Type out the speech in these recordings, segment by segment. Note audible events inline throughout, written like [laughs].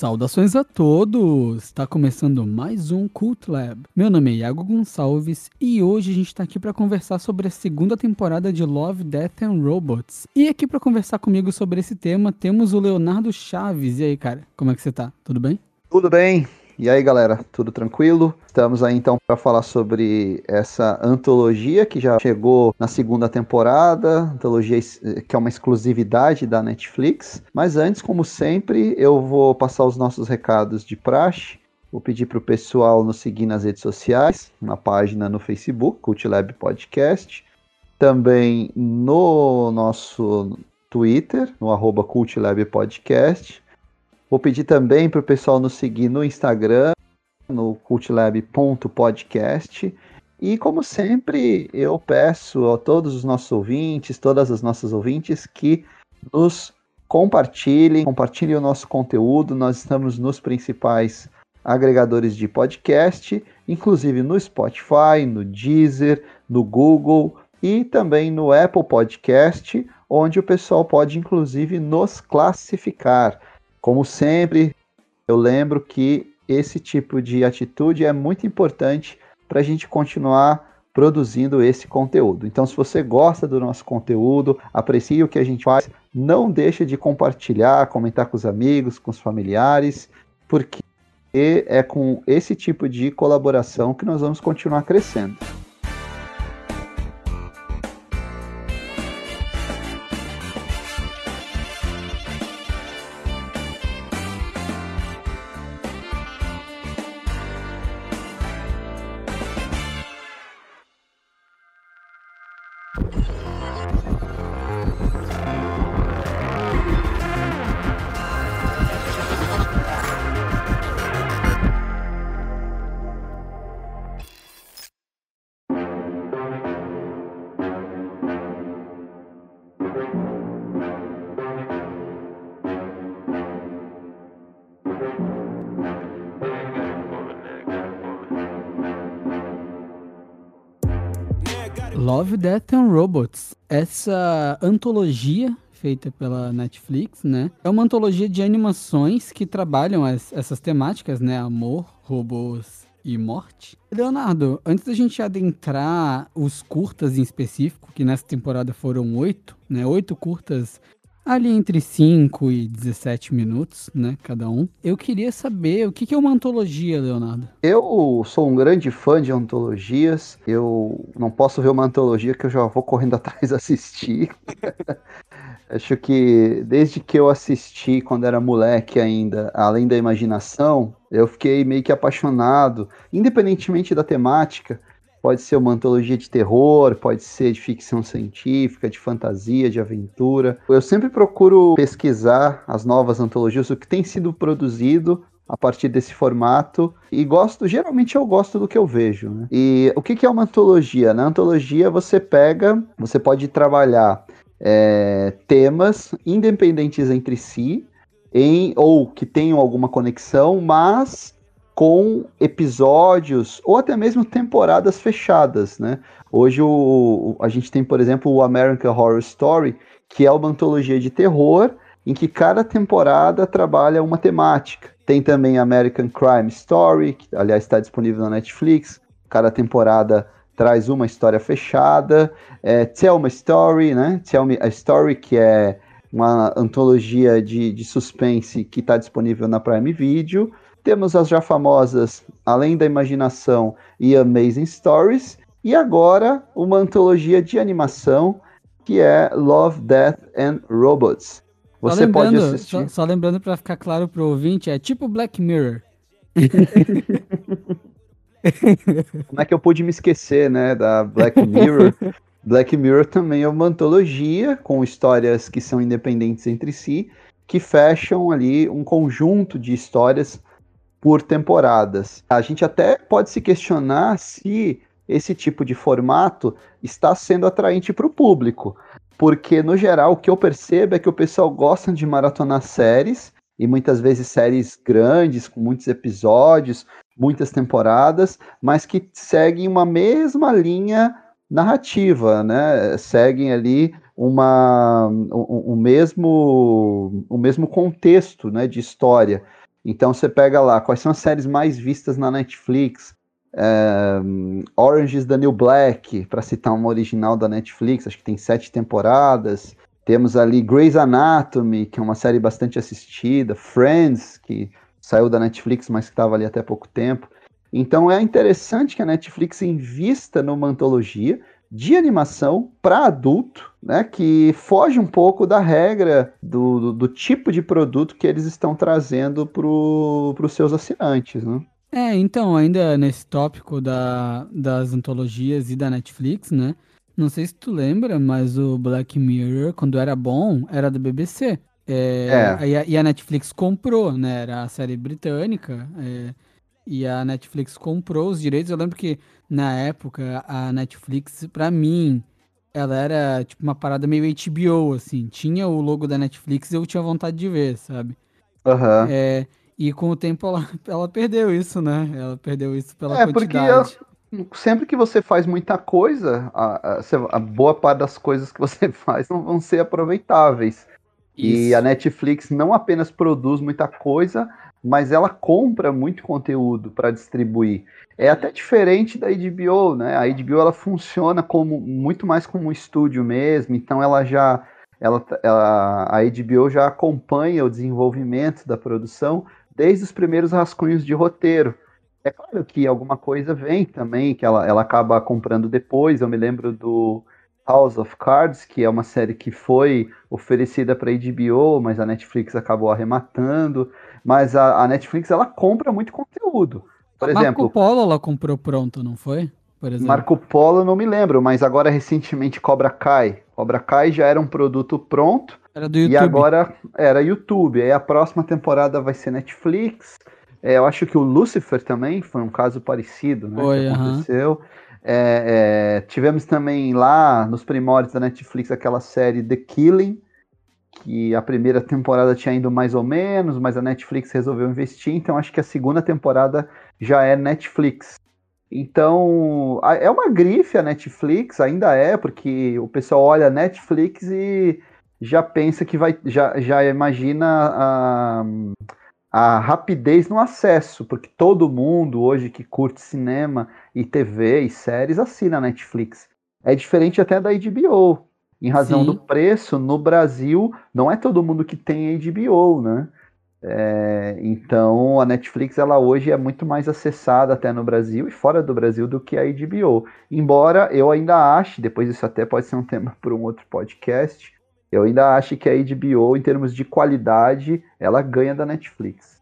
Saudações a todos! Está começando mais um Cult Lab. Meu nome é Iago Gonçalves e hoje a gente está aqui para conversar sobre a segunda temporada de Love, Death and Robots. E aqui para conversar comigo sobre esse tema temos o Leonardo Chaves. E aí, cara, como é que você tá? Tudo bem? Tudo bem. E aí, galera, tudo tranquilo? Estamos aí então para falar sobre essa antologia que já chegou na segunda temporada, antologia que é uma exclusividade da Netflix. Mas antes, como sempre, eu vou passar os nossos recados de praxe. Vou pedir para o pessoal nos seguir nas redes sociais, na página no Facebook, CultLab Podcast, também no nosso Twitter, no arroba CultLab Podcast Vou pedir também para o pessoal nos seguir no Instagram, no cultlab.podcast. E como sempre, eu peço a todos os nossos ouvintes, todas as nossas ouvintes, que nos compartilhem, compartilhem o nosso conteúdo. Nós estamos nos principais agregadores de podcast, inclusive no Spotify, no Deezer, no Google e também no Apple Podcast, onde o pessoal pode inclusive nos classificar. Como sempre, eu lembro que esse tipo de atitude é muito importante para a gente continuar produzindo esse conteúdo. Então, se você gosta do nosso conteúdo, aprecia o que a gente faz, não deixe de compartilhar, comentar com os amigos, com os familiares, porque é com esse tipo de colaboração que nós vamos continuar crescendo. Death and Robots. Essa antologia feita pela Netflix, né? É uma antologia de animações que trabalham as, essas temáticas, né? Amor, robôs e morte. Leonardo, antes da gente adentrar os curtas em específico, que nessa temporada foram oito, né? Oito curtas ali entre 5 e 17 minutos, né, cada um. Eu queria saber o que é uma antologia, Leonardo. Eu sou um grande fã de antologias. Eu não posso ver uma antologia que eu já vou correndo [laughs] atrás assistir. [laughs] Acho que desde que eu assisti quando era moleque ainda, além da imaginação, eu fiquei meio que apaixonado, independentemente da temática. Pode ser uma antologia de terror, pode ser de ficção científica, de fantasia, de aventura. Eu sempre procuro pesquisar as novas antologias, o que tem sido produzido a partir desse formato e gosto, geralmente eu gosto do que eu vejo. Né? E o que, é uma antologia? Na antologia você pega, você pode trabalhar é, temas independentes entre si, em, ou que tenham alguma conexão, mas com episódios ou até mesmo temporadas fechadas, né? Hoje o, a gente tem, por exemplo, o American Horror Story, que é uma antologia de terror em que cada temporada trabalha uma temática. Tem também American Crime Story, que aliás está disponível na Netflix. Cada temporada traz uma história fechada. É, Tell Me Story, né? Tell Me a Story, que é uma antologia de, de suspense que está disponível na Prime Video. Temos as já famosas Além da Imaginação e Amazing Stories. E agora uma antologia de animação que é Love, Death and Robots. Você pode assistir. Só, só lembrando para ficar claro para o ouvinte, é tipo Black Mirror. [laughs] Como é que eu pude me esquecer, né, da Black Mirror? [laughs] Black Mirror também é uma antologia com histórias que são independentes entre si, que fecham ali um conjunto de histórias por temporadas. A gente até pode se questionar se esse tipo de formato está sendo atraente para o público, porque no geral o que eu percebo é que o pessoal gosta de maratonar séries e muitas vezes séries grandes com muitos episódios, muitas temporadas, mas que seguem uma mesma linha narrativa, né? Seguem ali uma, um, um mesmo, um mesmo contexto né, de história. Então você pega lá quais são as séries mais vistas na Netflix. É, Orange is the New Black, para citar uma original da Netflix, acho que tem sete temporadas. Temos ali Grey's Anatomy, que é uma série bastante assistida. Friends, que saiu da Netflix, mas que estava ali até pouco tempo. Então é interessante que a Netflix invista numa antologia de animação para adulto, né, que foge um pouco da regra do, do, do tipo de produto que eles estão trazendo para os seus assinantes. Né? É, então, ainda nesse tópico da, das antologias e da Netflix, né? Não sei se tu lembra, mas o Black Mirror, quando era bom, era da BBC. É, é. E, a, e, a, Netflix comprou, né? Era a série britânica. É, e a Netflix comprou os direitos. Eu lembro que na época a Netflix, pra mim, ela era tipo uma parada meio HBO, assim. Tinha o logo da Netflix e eu tinha vontade de ver, sabe? Aham. Uhum. É, e com o tempo ela, [laughs] ela perdeu isso, né? Ela perdeu isso pela é, quantidade. Porque sempre que você faz muita coisa, a, a, a, boa parte das coisas que você [laughs] faz não vão ser aproveitáveis. Isso. E a Netflix não apenas produz muita coisa, mas ela compra muito conteúdo para distribuir. É até diferente da HBO, né? A HBO ela funciona como muito mais como um estúdio mesmo, então ela já ela, ela, a HBO já acompanha o desenvolvimento da produção desde os primeiros rascunhos de roteiro. É claro que alguma coisa vem também, que ela, ela acaba comprando depois. Eu me lembro do House of Cards, que é uma série que foi oferecida para HBO, mas a Netflix acabou arrematando. Mas a, a Netflix ela compra muito conteúdo. Por exemplo, Marco Polo ela comprou pronto, não foi? Marco Polo não me lembro, mas agora recentemente Cobra Kai. Cobra Kai já era um produto pronto. Era do YouTube. E agora era YouTube. Aí a próxima temporada vai ser Netflix. É, eu acho que o Lucifer também foi um caso parecido, né? Foi, que aconteceu. Uhum. É, é, tivemos também lá nos primórdios da Netflix aquela série The Killing, que a primeira temporada tinha ido mais ou menos, mas a Netflix resolveu investir, então acho que a segunda temporada já é Netflix. Então, é uma grife a Netflix, ainda é, porque o pessoal olha Netflix e já pensa que vai, já, já imagina a, a rapidez no acesso, porque todo mundo hoje que curte cinema e TV e séries assina a Netflix. É diferente até da HBO. Em razão Sim. do preço, no Brasil, não é todo mundo que tem HBO, né? É, então a Netflix ela hoje é muito mais acessada até no Brasil e fora do Brasil do que a HBO. Embora eu ainda ache, depois isso até pode ser um [laughs] tema para um outro podcast, eu ainda acho que a HBO, em termos de qualidade, ela ganha da Netflix.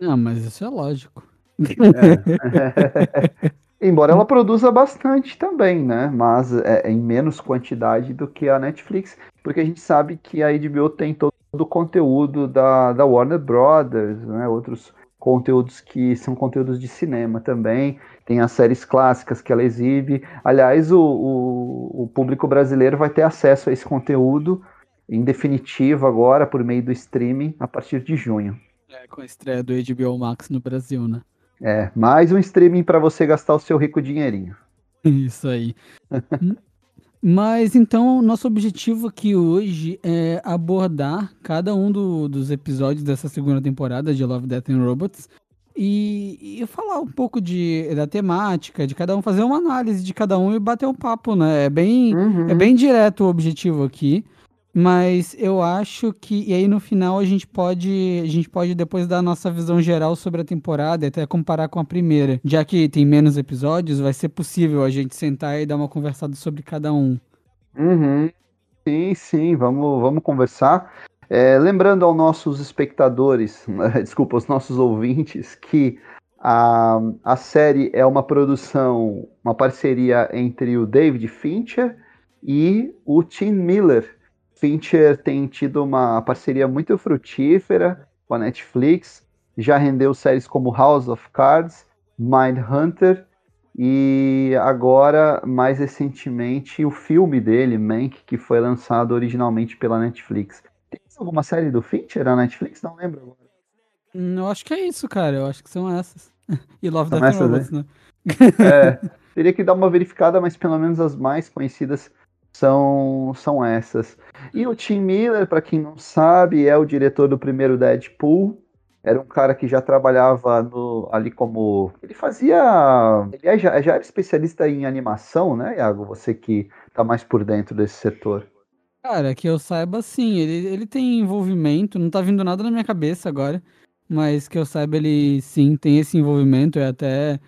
Não, mas isso é lógico. É. [laughs] [laughs] Embora ela produza bastante também, né? Mas é, em menos quantidade do que a Netflix, porque a gente sabe que a HBO tem todo o conteúdo da, da Warner Brothers, né? Outros conteúdos que são conteúdos de cinema também. Tem as séries clássicas que ela exibe. Aliás, o, o, o público brasileiro vai ter acesso a esse conteúdo em definitivo agora por meio do streaming a partir de junho. É, com a estreia do HBO Max no Brasil, né? É, mais um streaming para você gastar o seu rico dinheirinho. Isso aí. [laughs] Mas então, nosso objetivo aqui hoje é abordar cada um do, dos episódios dessa segunda temporada de Love, Death and Robots e, e, falar um pouco de, da temática, de cada um, fazer uma análise de cada um e bater um papo, né? É bem, uhum. é bem direto o objetivo aqui. Mas eu acho que. E aí no final a gente pode. A gente pode depois dar a nossa visão geral sobre a temporada até comparar com a primeira. Já que tem menos episódios, vai ser possível a gente sentar e dar uma conversada sobre cada um. Uhum. Sim, sim, vamos, vamos conversar. É, lembrando aos nossos espectadores, [laughs] desculpa, aos nossos ouvintes, que a, a série é uma produção, uma parceria entre o David Fincher e o Tim Miller Fincher tem tido uma parceria muito frutífera com a Netflix, já rendeu séries como House of Cards, Mindhunter e agora, mais recentemente, o filme dele, Mank, que foi lançado originalmente pela Netflix. Tem alguma série do Fincher na Netflix? Não lembro agora. Hum, eu acho que é isso, cara. Eu acho que são essas. [laughs] e Love, são Death Robots, né? É, [laughs] teria que dar uma verificada, mas pelo menos as mais conhecidas são, são essas. E o Tim Miller, para quem não sabe, é o diretor do primeiro Deadpool. era um cara que já trabalhava no, ali como. Ele fazia. Ele já, já era especialista em animação, né, Iago? Você que tá mais por dentro desse setor. Cara, que eu saiba, sim, ele, ele tem envolvimento, não tá vindo nada na minha cabeça agora, mas que eu saiba, ele sim tem esse envolvimento, é até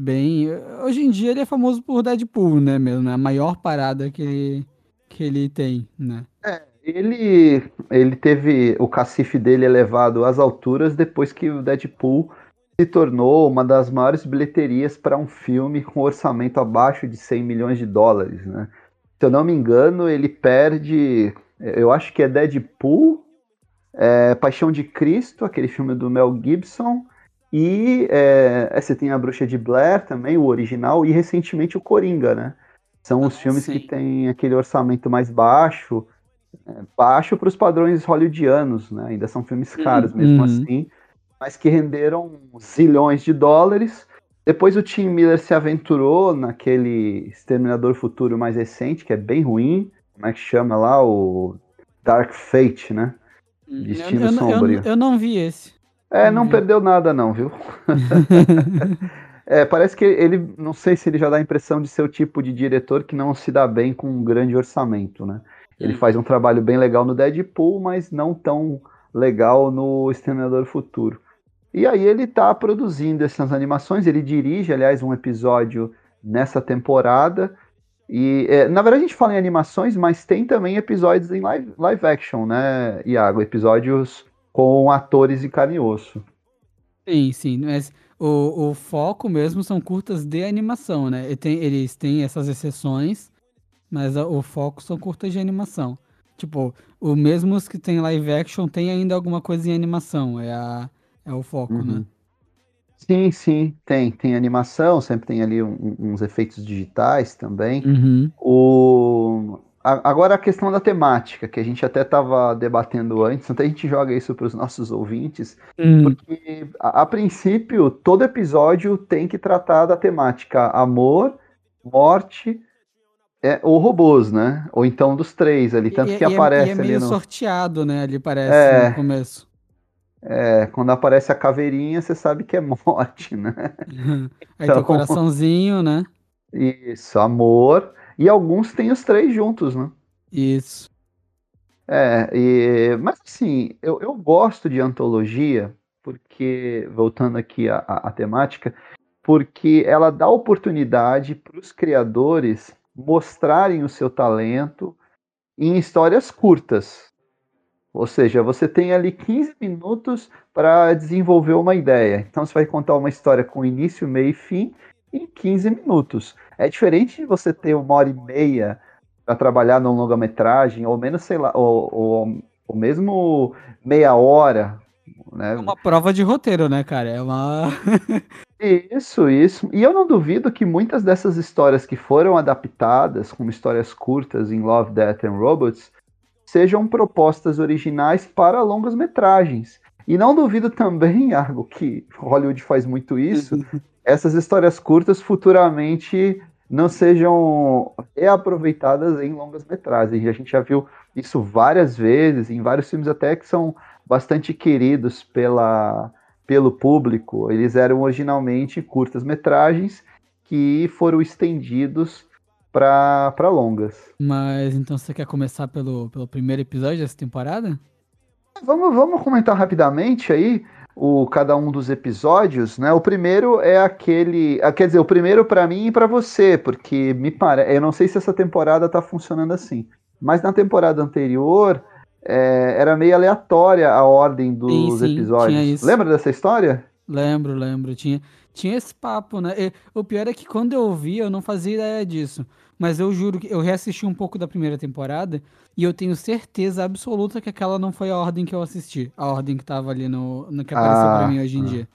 bem. Hoje em dia ele é famoso por Deadpool, né, mesmo, né? A maior parada que ele, que ele tem, né? É, ele, ele teve o cacife dele elevado às alturas depois que o Deadpool se tornou uma das maiores bilheterias para um filme com orçamento abaixo de 100 milhões de dólares, né? Se eu não me engano, ele perde, eu acho que é Deadpool, é, Paixão de Cristo, aquele filme do Mel Gibson, e é, é, você tem a Bruxa de Blair também, o original, e recentemente o Coringa, né? São os ah, filmes sim. que têm aquele orçamento mais baixo, é, baixo para os padrões hollywoodianos, né? Ainda são filmes caros mesmo uhum. assim, mas que renderam zilhões de dólares. Depois o Tim Miller se aventurou naquele Exterminador Futuro mais recente, que é bem ruim. Como é que chama lá? O Dark Fate, né? Hum, Destino eu, eu, Sombrio. Eu, eu, não vi esse. É, não, não perdeu nada não, viu? [laughs] é, parece que ele, não sei se ele já dá a impressão de ser o tipo de diretor que não se dá bem com um grande orçamento, né? Ele hum. faz um trabalho bem legal no Deadpool, mas não tão legal no Exterminador Futuro. E aí ele está produzindo essas animações, ele dirige, aliás, um episódio nessa temporada. E é, na verdade a gente fala em animações, mas tem também episódios em live, live action, né, Iago? Episódios com atores de carne e osso. Sim, sim. Mas o, o foco mesmo são curtas de animação, né? Tem, eles têm essas exceções, mas o foco são curtas de animação. Tipo, o mesmo que tem live action tem ainda alguma coisa em animação. É, a, é o foco, né? uhum. né? Sim, sim, tem. Tem animação, sempre tem ali um, uns efeitos digitais também. Uhum. O... Agora a questão da temática, que a gente até estava debatendo antes, até a gente joga isso para os nossos ouvintes, uhum. porque a, a, princípio todo episódio tem que tratar da temática amor, morte é, ou robôs, né? Ou então dos três ali, tanto e, que e aparece é, e é meio ali no... sorteado, né? Ali parece é, no começo. É, quando aparece a caveirinha, você sabe que é [laughs] morte, né? [laughs] Aí então, tem o coraçãozinho, né? Isso, amor. E alguns têm os três juntos, né? Isso. É, e, mas assim, eu, eu gosto de antologia, porque, voltando aqui à, à temática, porque ela dá oportunidade para os criadores mostrarem o seu talento em histórias curtas. Ou seja, você tem ali 15 minutos para desenvolver uma ideia. Então você vai contar uma história com início, meio e fim em 15 minutos. É diferente de você ter uma hora e meia para trabalhar num longa-metragem, ou menos, sei lá, ou, ou, ou mesmo meia hora. Né? É uma prova de roteiro, né, cara? É uma. [laughs] isso, isso. E eu não duvido que muitas dessas histórias que foram adaptadas como histórias curtas em Love, Death and Robots sejam propostas originais para longas metragens. E não duvido também, [laughs] Argo, que Hollywood faz muito isso, [laughs] essas histórias curtas futuramente não sejam reaproveitadas em longas metragens. A gente já viu isso várias vezes, em vários filmes até que são bastante queridos pela, pelo público. Eles eram originalmente curtas metragens que foram estendidos para longas. Mas então você quer começar pelo, pelo primeiro episódio dessa temporada? Vamos, vamos comentar rapidamente aí o cada um dos episódios, né? O primeiro é aquele, ah, quer dizer, o primeiro para mim e para você, porque me parece, eu não sei se essa temporada tá funcionando assim, mas na temporada anterior é, era meio aleatória a ordem dos sim, sim, episódios. Lembra dessa história? Lembro, lembro. Tinha, tinha esse papo, né? E, o pior é que quando eu vi, eu não fazia ideia disso. Mas eu juro que eu reassisti um pouco da primeira temporada e eu tenho certeza absoluta que aquela não foi a ordem que eu assisti. A ordem que tava ali no, no que apareceu ah, pra mim hoje em ah, dia.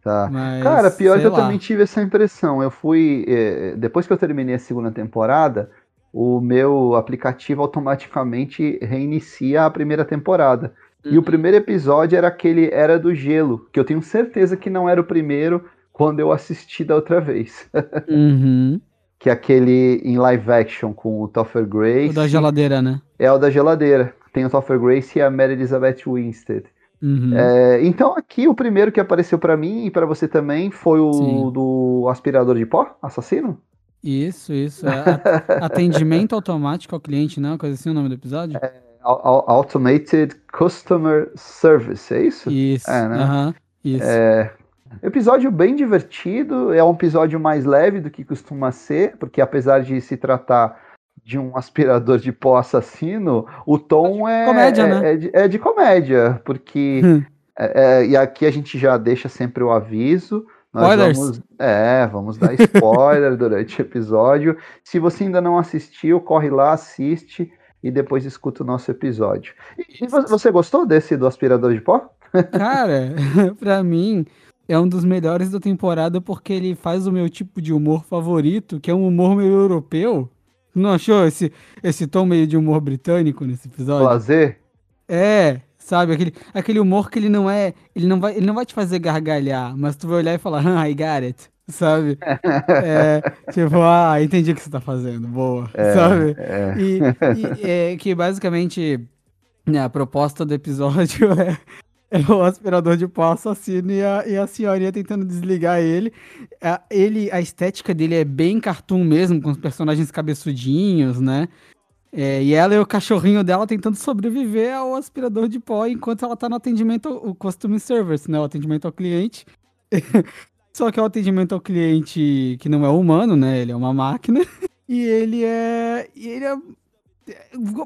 Tá. Mas, Cara, pior que eu lá. também tive essa impressão. Eu fui. Eh, depois que eu terminei a segunda temporada, o meu aplicativo automaticamente reinicia a primeira temporada. Uhum. E o uhum. primeiro episódio era aquele Era do Gelo, que eu tenho certeza que não era o primeiro quando eu assisti da outra vez. [laughs] uhum que é aquele em live action com o Topher Grace. O da geladeira, né? É o da geladeira. Tem o Topher Grace e a Mary Elizabeth Winstead. Uhum. É, então aqui o primeiro que apareceu pra mim e pra você também foi o Sim. do aspirador de pó, assassino? Isso, isso. é [laughs] atendimento automático ao cliente, não? Coisa assim o nome do episódio? Au- Automated Customer Service, é isso? Isso. É, né? aham, isso. Episódio bem divertido, é um episódio mais leve do que costuma ser, porque apesar de se tratar de um aspirador de pó assassino, o tom é, comédia, é, né? é de, é de comédia, porque Hum. é- é, e aqui a gente já deixa sempre o aviso. Nós Spoilers. vamos, é, vamos dar spoiler durante o episódio. Se você ainda não assistiu, corre lá, assiste e depois escuta o nosso episódio. E, e vo- você gostou desse do aspirador de pó? Cara, [laughs] pra mim, é um dos melhores da temporada porque ele faz o meu tipo de humor favorito, que é um humor meio europeu. Não achou esse, esse tom meio de humor britânico nesse episódio? Lazer? É, sabe, aquele, aquele humor que ele não é. Ele não, vai, ele não vai te fazer gargalhar, mas tu vai olhar e falar, [laughs] ah, I got it. Sabe? [laughs] É, tipo, ah, entendi o que você tá fazendo, boa. sabe? É. E, e, é, que basicamente né, a proposta do episódio [laughs] é, é o aspirador de pó assassino e a, e a senhorinha tentando desligar ele. A, ele. A estética dele é bem cartoon mesmo, com os personagens cabeçudinhos, né? É, e ela e o cachorrinho dela tentando sobreviver ao aspirador de pó enquanto ela tá no atendimento, o customer service, né? O atendimento ao cliente. [laughs] Só que é o atendimento ao cliente que não é humano, né? Ele é uma máquina. [laughs] E ele é. E ele é.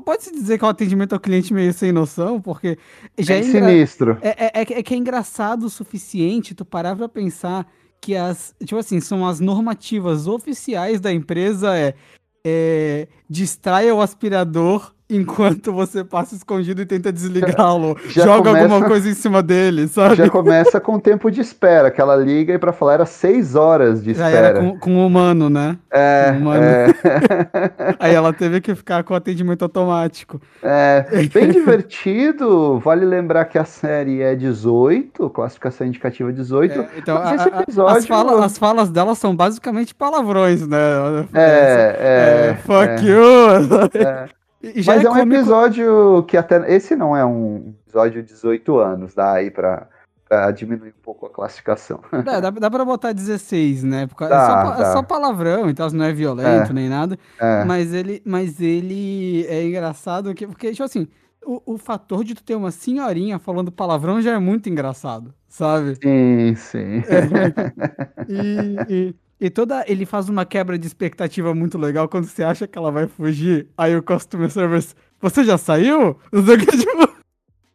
Pode-se dizer que é um atendimento ao cliente meio sem noção, porque já É é, sinistro. é, é, é que- é que é engraçado o suficiente tu parar pra pensar que as. Tipo assim, são as normativas oficiais da empresa é. é distraia o aspirador enquanto você passa escondido e tenta desligá-lo. [laughs] Joga começa- alguma coisa em cima dele, [laughs] sabe? Já começa com o tempo de espera, que ela liga e pra falar era seis horas de espera. com, com o humano, né? É, humano. é, [laughs] Aí ela teve que ficar com atendimento automático. é, bem divertido. Vale lembrar que a série é 18, classificação indicativa 18. É, então, a- episódio- as, fala- as falas dela são basicamente palavrões, né? É, é, fuck é. you. E já Mas é, um cômico- episódio que até. Esse não é um episódio de 18 anos, dá aí pra, pra diminuir um pouco a classificação. Dá, dá, [laughs] dá pra botar 16, né? Porque é, só, é só palavrão, então não é violento É. nem nada. É, Mas ele, mas ele é engraçado que, porque, tipo assim, o, o fator de tu ter uma senhorinha falando palavrão já é muito engraçado, sabe? sim, sim. [laughs] E, e, e toda. Ele faz uma quebra de expectativa muito legal quando você acha que ela vai fugir. Aí o customer service. Você já saiu? Não sei o que, [laughs] tipo.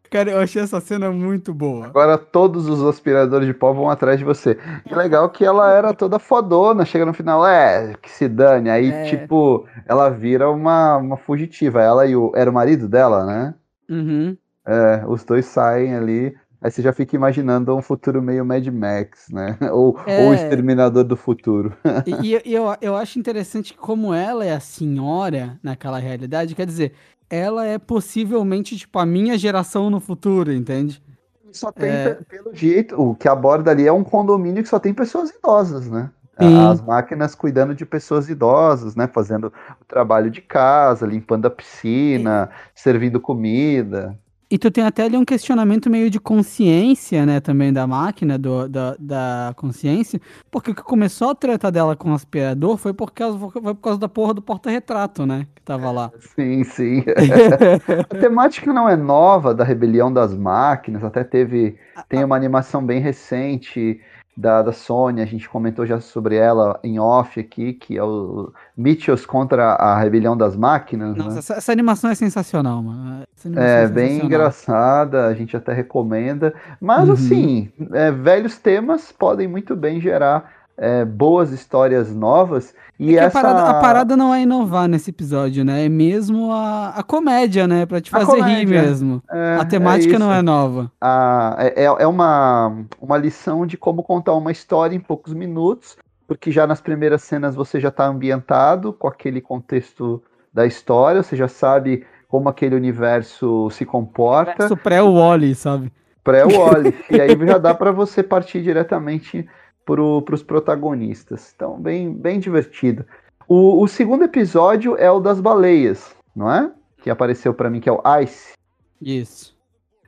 Cara, eu achei essa cena muito boa. Agora todos os aspiradores de pó vão atrás de você. E legal que ela era toda fodona, chega no final, é, que se dane. Aí, É. tipo, ela vira uma, uma fugitiva. Ela e o. Era o marido dela, né? Uhum. É, os dois saem ali. Aí você já fica imaginando um futuro meio Mad Max, né? [laughs] Ou, É. ou Exterminador do Futuro. [laughs] E, e eu, eu acho interessante como ela é a senhora naquela realidade, quer dizer, ela é possivelmente, tipo, a minha geração no futuro, entende? Só tem, É. pe- pelo jeito, o que aborda ali é um condomínio que só tem pessoas idosas, né? Sim. As máquinas cuidando de pessoas idosas, né? Fazendo o trabalho de casa, limpando a piscina, servindo comida. E tu tem até ali um questionamento meio de consciência, né, também da máquina, do, da, da consciência, porque o que começou a treta dela com o aspirador foi por causa, foi por causa da porra do porta-retrato, né, que tava lá. [laughs] Sim, sim. [laughs] A temática não é nova da rebelião das máquinas, até teve. Tem uma animação bem recente da, da Sony, a gente comentou já sobre ela em off aqui, que é o Mitchells contra a rebelião das máquinas. Nossa, né? essa, essa animação é sensacional, mano. Animação É bem engraçada, a gente até recomenda. Mas Uhum. assim, é, velhos temas podem muito bem gerar é, boas histórias novas. E É essa a, parada, a parada não é inovar nesse episódio, né? É mesmo a, a comédia, né? Pra te fazer rir mesmo. é, a temática é não isso. é nova. a- é, é uma, uma lição de como contar uma história em poucos minutos, porque já nas primeiras cenas você já está ambientado com aquele contexto da história, você já sabe como aquele universo se comporta, Isso pré-Wally, sabe? pré-Wally, e aí já dá para você partir diretamente para os protagonistas. Então, bem, bem divertido. O, o segundo episódio é o das baleias, não é? Que apareceu para mim, que é o Ice. Isso.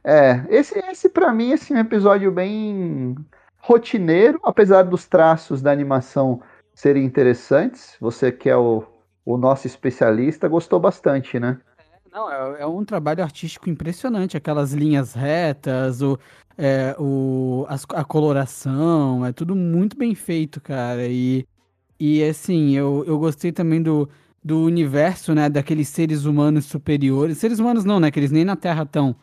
É, esse, esse para mim assim, é um episódio bem rotineiro, apesar dos traços da animação serem interessantes. Você que é o, o nosso especialista, gostou bastante, né? Não, é, é um trabalho artístico impressionante, aquelas linhas retas, o, é, o, as, a coloração, é tudo muito bem feito, cara. E, e assim, eu, eu gostei também do, do universo, né, daqueles seres humanos superiores. Seres humanos não, né, que eles nem na Terra estão.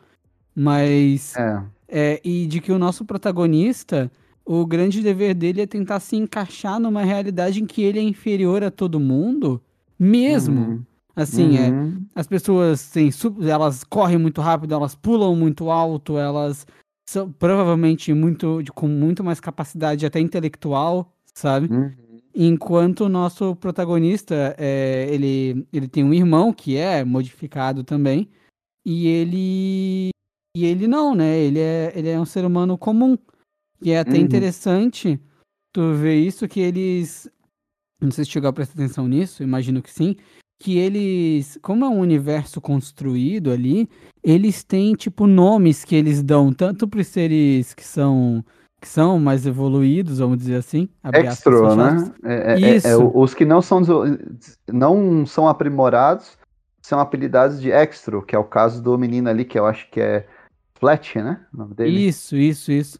Mas. É. é. E de que o nosso protagonista, o grande dever dele é tentar se encaixar numa realidade em que ele é inferior a todo mundo, mesmo. Uhum. Assim, é, uhum. é. As pessoas, assim, elas correm muito rápido, elas pulam muito alto, elas são provavelmente muito, com muito mais capacidade até intelectual, sabe? Uhum. Enquanto o nosso protagonista, é, ele, ele tem um irmão que é modificado também, e ele e ele não, né? Ele é, ele é um ser humano comum. E é até uhum. interessante tu ver isso, que eles. Não sei se chegou a prestar atenção nisso, imagino que sim. Que eles, como é um universo construído ali, eles têm, tipo, nomes que eles dão, tanto para os seres que são que são mais evoluídos, vamos dizer assim. Extra, né? É, é, Isso. É, é, os que não são, não são aprimorados são apelidados de extra, que é o caso do menino ali, que eu acho que é Flat, né? Isso, isso, isso.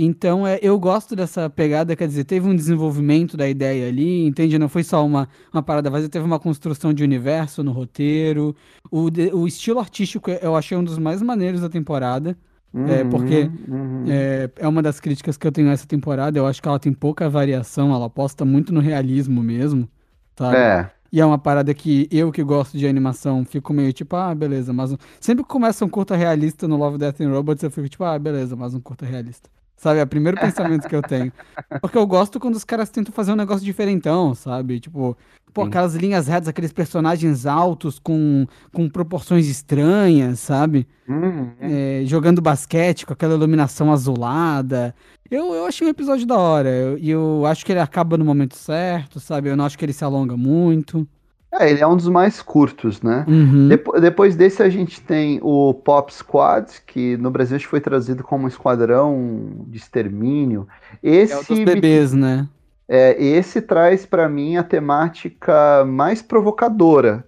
Então, é, eu gosto dessa pegada, quer dizer, teve um desenvolvimento da ideia ali, entende? Não foi só uma, uma parada vazia, teve uma construção de universo no roteiro. O, o estilo artístico eu achei um dos mais maneiros da temporada. É, uhum, é, porque uhum. é, é uma das críticas que eu tenho nessa temporada. Eu acho que ela tem pouca variação, ela aposta muito no realismo mesmo. Sabe? É. E é uma parada que eu que gosto de animação fico meio tipo, ah, beleza, mas um... sempre que começa um curta realista no Love, Death and Robots, eu fico tipo, ah, beleza, mais um curta realista. Sabe? É o primeiro pensamento que eu tenho. Porque eu gosto quando os caras tentam fazer um negócio diferentão, sabe? Tipo, pô, aquelas linhas retas, aqueles personagens altos com, com proporções estranhas, sabe? Uhum. É, jogando basquete com aquela iluminação azulada. Eu, eu achei um episódio da hora. E eu, eu, acho que ele acaba no momento certo, sabe? Eu não acho que ele se alonga muito. É, ele é um dos mais curtos, né? Uhum. Depo depois desse a gente tem o Pop Squad, que no Brasil foi trazido como um esquadrão de extermínio. Esse é o dos bebês, né? É, esse traz para mim a temática mais provocadora.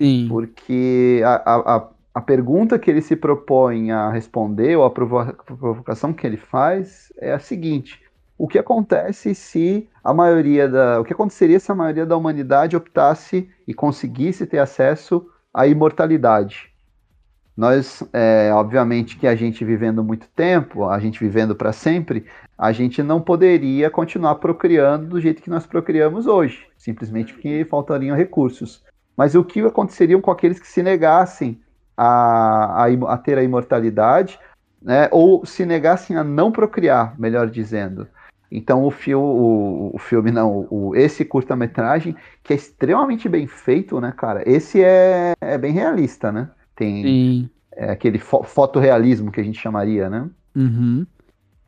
Sim. Porque a, a, a pergunta que ele se propõe a responder, ou a provocação que ele faz, é a seguinte: o que acontece se a maioria da. O que aconteceria se a maioria da humanidade optasse e conseguisse ter acesso à imortalidade? Nós, é, obviamente, que a gente vivendo muito tempo, a gente vivendo para sempre, a gente não poderia continuar procriando do jeito que nós procriamos hoje, simplesmente porque faltariam recursos. Mas o que aconteceria com aqueles que se negassem a, a, a ter a imortalidade, né, ou se negassem a não procriar, melhor dizendo. Então o, fio, o, o filme, não, o, esse curta-metragem, que é extremamente bem feito, né, cara? Esse é, é bem realista, né? Tem é, aquele fo fotorrealismo que a gente chamaria, né? Uhum.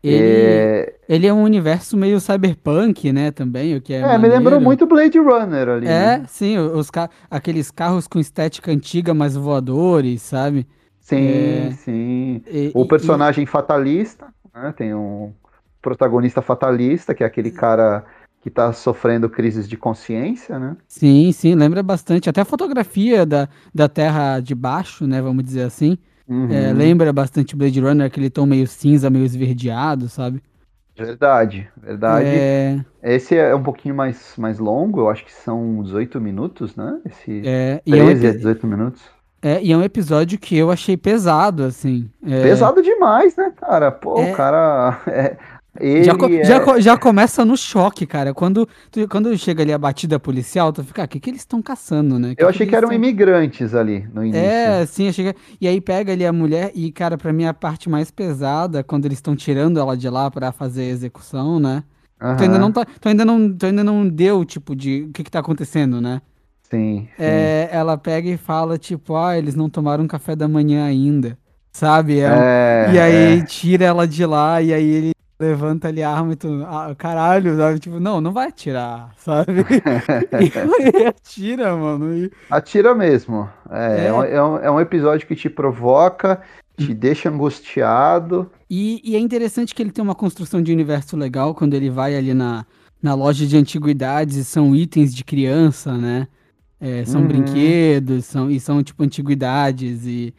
Ele é... ele é um universo meio cyberpunk, né, também, o que é É, maneiro. me lembrou muito Blade Runner ali, É, né? sim, os ca... aqueles carros com estética antiga, mas voadores, sabe? Sim, é... sim. E, o personagem e... fatalista, né, tem um protagonista fatalista, que é aquele cara que tá sofrendo crises de consciência, né? Sim, sim, lembra bastante. Até a fotografia da, da Terra de baixo, né, vamos dizer assim, Uhum. É, lembra bastante Blade Runner, aquele tom meio cinza, meio esverdeado, sabe? Verdade, verdade. É... Esse é um pouquinho mais, mais longo, eu acho que são 18 minutos, né? Esse é, 13 é um a 18 minutos. É, e é um episódio que eu achei pesado, assim. É... Pesado demais, né, cara? Pô, é... o cara. [laughs] É, já, é... já, já, começa no choque, cara. Quando, quando chega ali a batida policial, tu fica, ah, o que, que eles estão caçando, né? Que eu achei que, que eram imigrantes ali no início. É, sim, achei que... E aí pega ali a mulher, e, cara, pra mim a parte mais pesada, quando eles estão tirando ela de lá para fazer a execução, né? Uhum. Tu, ainda não tá, tu, ainda não, tu ainda não deu, tipo, de o que, que tá acontecendo, né? Sim, sim. É, ela pega e fala, tipo, ah, eles não tomaram café da manhã ainda. Sabe? É, é, e aí é. tira ela de lá, e aí ele levanta ali a arma e tu, ah, caralho, sabe? Tipo, não, não vai atirar, [laughs] sabe? e atira, mano. E... Atira mesmo. É, é. É, um, é, um, é um episódio que te provoca te deixa angustiado. E, e, é interessante que ele tem uma construção de universo legal quando ele vai ali na, na loja de antiguidades e são itens de criança, né? É, são uhum. brinquedos, são, e são tipo antiguidades e,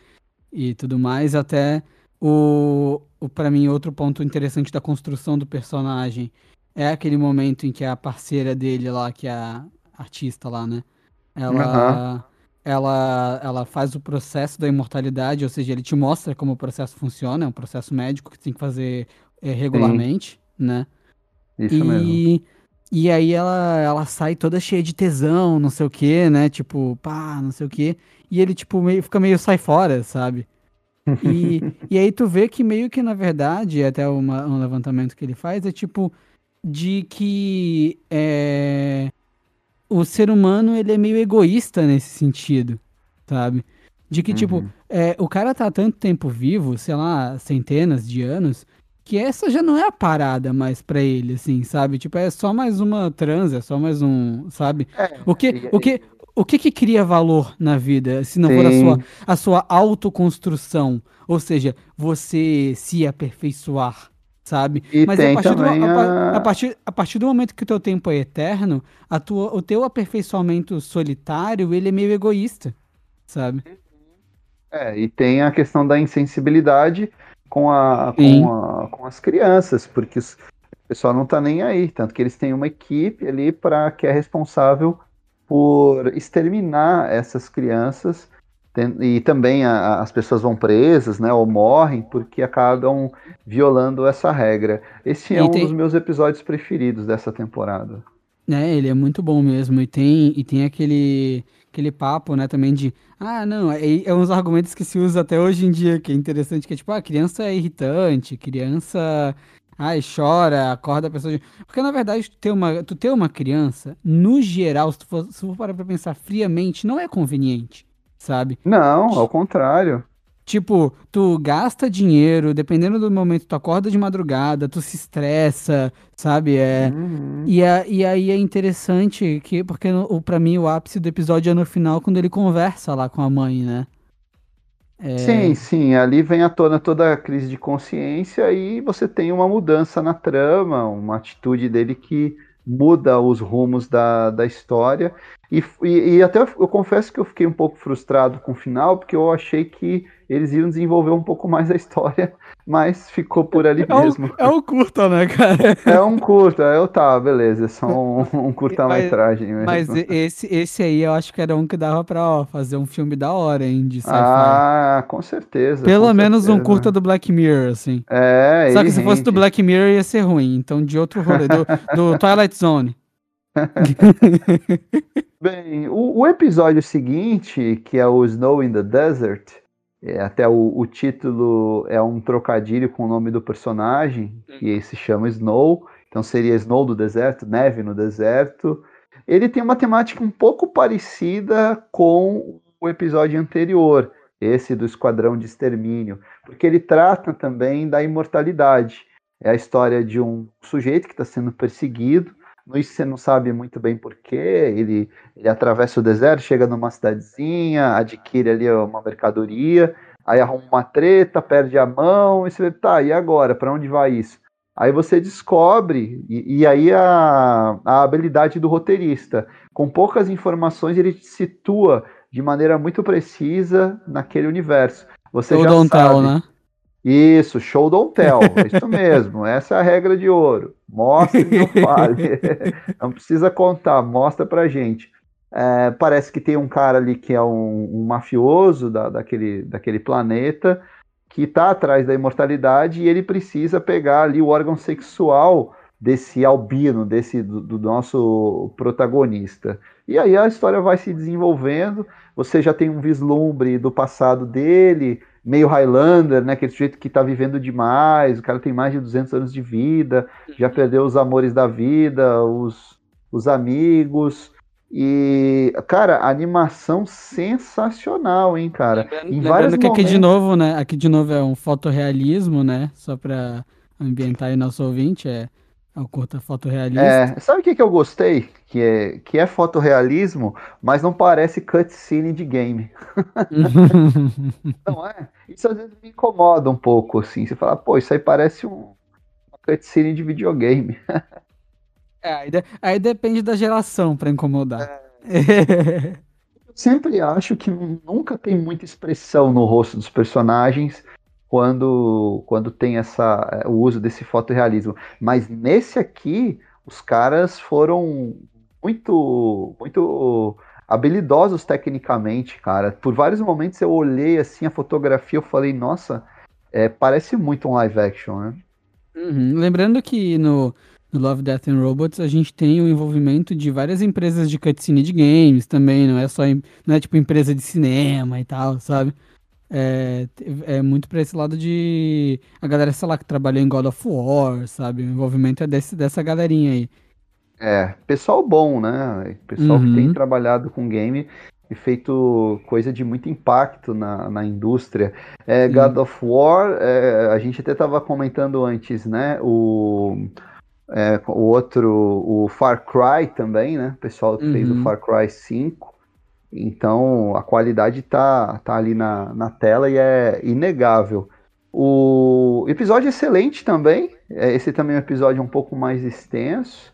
e tudo mais. Até o para mim, outro ponto interessante da construção do personagem é aquele momento em que a parceira dele lá, que é a artista lá, né? Ela. Uhum ela, ela faz o processo da imortalidade, ou seja, ele te mostra como o processo funciona, é um processo médico que tem que fazer é, regularmente, Sim. né? Isso e, mesmo. E aí ela, ela sai toda cheia de tesão, não sei o que, né? Tipo, pá, não sei o que. E ele, tipo, meio, fica meio sai fora, sabe? [laughs] E, e aí tu vê que meio que, na verdade, até uma, um levantamento que ele faz, é tipo, de que é, o ser humano ele é meio egoísta nesse sentido, sabe? De que, tipo, uhum. tipo, é, o cara tá há tanto tempo vivo, sei lá, centenas de anos, que essa já não é a parada mais pra ele, assim, sabe? Tipo, é só mais uma trans, é só mais um, sabe? É, o que, o que, o que que cria valor na vida, se não Sim. for a sua, a sua autoconstrução? Ou seja, você se aperfeiçoar, sabe? E Mas a partir, do, a... A, partir, a partir do momento que o teu tempo é eterno, a tua, o teu aperfeiçoamento solitário, ele é meio egoísta, sabe? É, e tem a questão da insensibilidade com, a, com, a, com as crianças, porque o pessoal não tá nem aí, tanto que eles têm uma equipe ali para que é responsável por exterminar essas crianças e também a, as pessoas vão presas, né, ou morrem porque acabam violando essa regra. Esse é e um tem... dos meus episódios preferidos dessa temporada. É, ele é muito bom mesmo e tem e tem aquele aquele papo, né, também de ah, não, é, é uns argumentos que se usa até hoje em dia que é interessante que é tipo, ah, criança é irritante, criança Ai, chora, acorda a pessoa. Porque na verdade, tu ter uma, tu ter uma criança, no geral, se tu for, se for parar pra pensar friamente, não é conveniente sabe? Não, ao contrário. Tipo, tu gasta dinheiro, dependendo do momento, tu acorda de madrugada, tu se estressa, sabe? É, uhum. e, a, e aí é interessante que, porque no, pra mim o ápice do episódio é no final, quando ele conversa lá com a mãe, né? É... Sim, sim, ali vem à tona toda a crise de consciência e você tem uma mudança na trama, uma atitude dele que muda os rumos da, da história. E, e, e, até eu confesso que eu fiquei um pouco frustrado com o final, porque eu achei que eles iam desenvolver um pouco mais a história, [laughs] mas ficou por ali é mesmo. Um, é um curta, né, cara? É um curta, eu tá, beleza, é só um, um [laughs] curta-metragem mesmo. Mas esse, esse aí eu acho que era um que dava pra ó, fazer um filme da hora, hein, de sci-fi. Ah, com certeza. Pelo com menos certeza. um curta do Black Mirror, assim. É, Só que se fosse do Black Mirror ia ser ruim, então de outro rolê, do, [laughs] do Twilight Zone. Bem, o, o, episódio seguinte, que é o Snow in the Desert, é, até o, o, título é um trocadilho com o nome do personagem, que se chama Snow, então seria Snow do deserto, neve no deserto. Ele tem uma temática um pouco parecida com o episódio anterior, esse do Esquadrão de Extermínio, porque ele trata também da imortalidade. É a história de um sujeito que está sendo perseguido isso você não sabe muito bem porquê. Ele, ele atravessa o deserto, chega numa cidadezinha, adquire ali uma mercadoria, aí arruma uma treta, perde a mão, e você tá, e agora? Para onde vai isso? Aí você descobre, e, e aí a, a habilidade do roteirista. Com poucas informações, ele te situa de maneira muito precisa naquele universo. Você o já sabe. Né? Isso, show don't tell, isso mesmo, [laughs] essa é a regra de ouro. Mostre e não fale. [laughs] não precisa contar, mostra pra gente. É, parece que tem um cara ali que é um, um mafioso da, daquele, daquele planeta que está atrás da imortalidade e ele precisa pegar ali o órgão sexual desse albino, desse do, do, nosso protagonista. E aí a história vai se desenvolvendo, você já tem um vislumbre do passado dele, meio Highlander, né? Aquele sujeito que tá vivendo demais, o cara tem mais de 200 anos de vida, já uhum. perdeu os amores da vida, os, os amigos. E, cara, animação sensacional, hein, cara. Lembrando, em lembrando que momentos... aqui de novo, né? Aqui de novo é um fotorrealismo, né? Só pra ambientar aí nosso ouvinte, é o curta fotorrealista. É, sabe o que, que eu gostei? Que é, que é fotorrealismo, mas não parece cutscene de game. [laughs] não é? Isso às vezes me incomoda um pouco, assim. Você fala, pô, isso aí parece um, uma cutscene de videogame. [laughs] é, aí, de, aí, depende da geração para incomodar. É. [laughs] eu sempre acho que nunca tem muita expressão no rosto dos personagens quando, quando tem essa, o uso desse fotorrealismo. Mas nesse aqui, os caras foram muito, muito habilidosos tecnicamente, cara. Por vários momentos eu olhei assim a fotografia, eu falei, nossa, é, parece muito um live action, né? Uhum. Lembrando que no, no, Love, Death and Robots a gente tem o envolvimento de várias empresas de cutscene de games também, não é só não é tipo empresa de cinema e tal, sabe? É, é muito pra esse lado de. A galera, sei lá, que trabalhou em God of War, sabe? O envolvimento é desse, dessa galerinha aí. É, pessoal bom, né? Pessoal uhum. que tem uhum. trabalhado com game e feito coisa de muito impacto na, na indústria. É, God of War, é, a gente até tava comentando antes, né? O, é, o outro, o Far Cry também, né? O pessoal que uhum. fez o uhum. Far Cry 5. Então a qualidade tá, tá ali na, na tela e é inegável. O episódio é excelente também. É, esse também é um episódio um pouco mais extenso.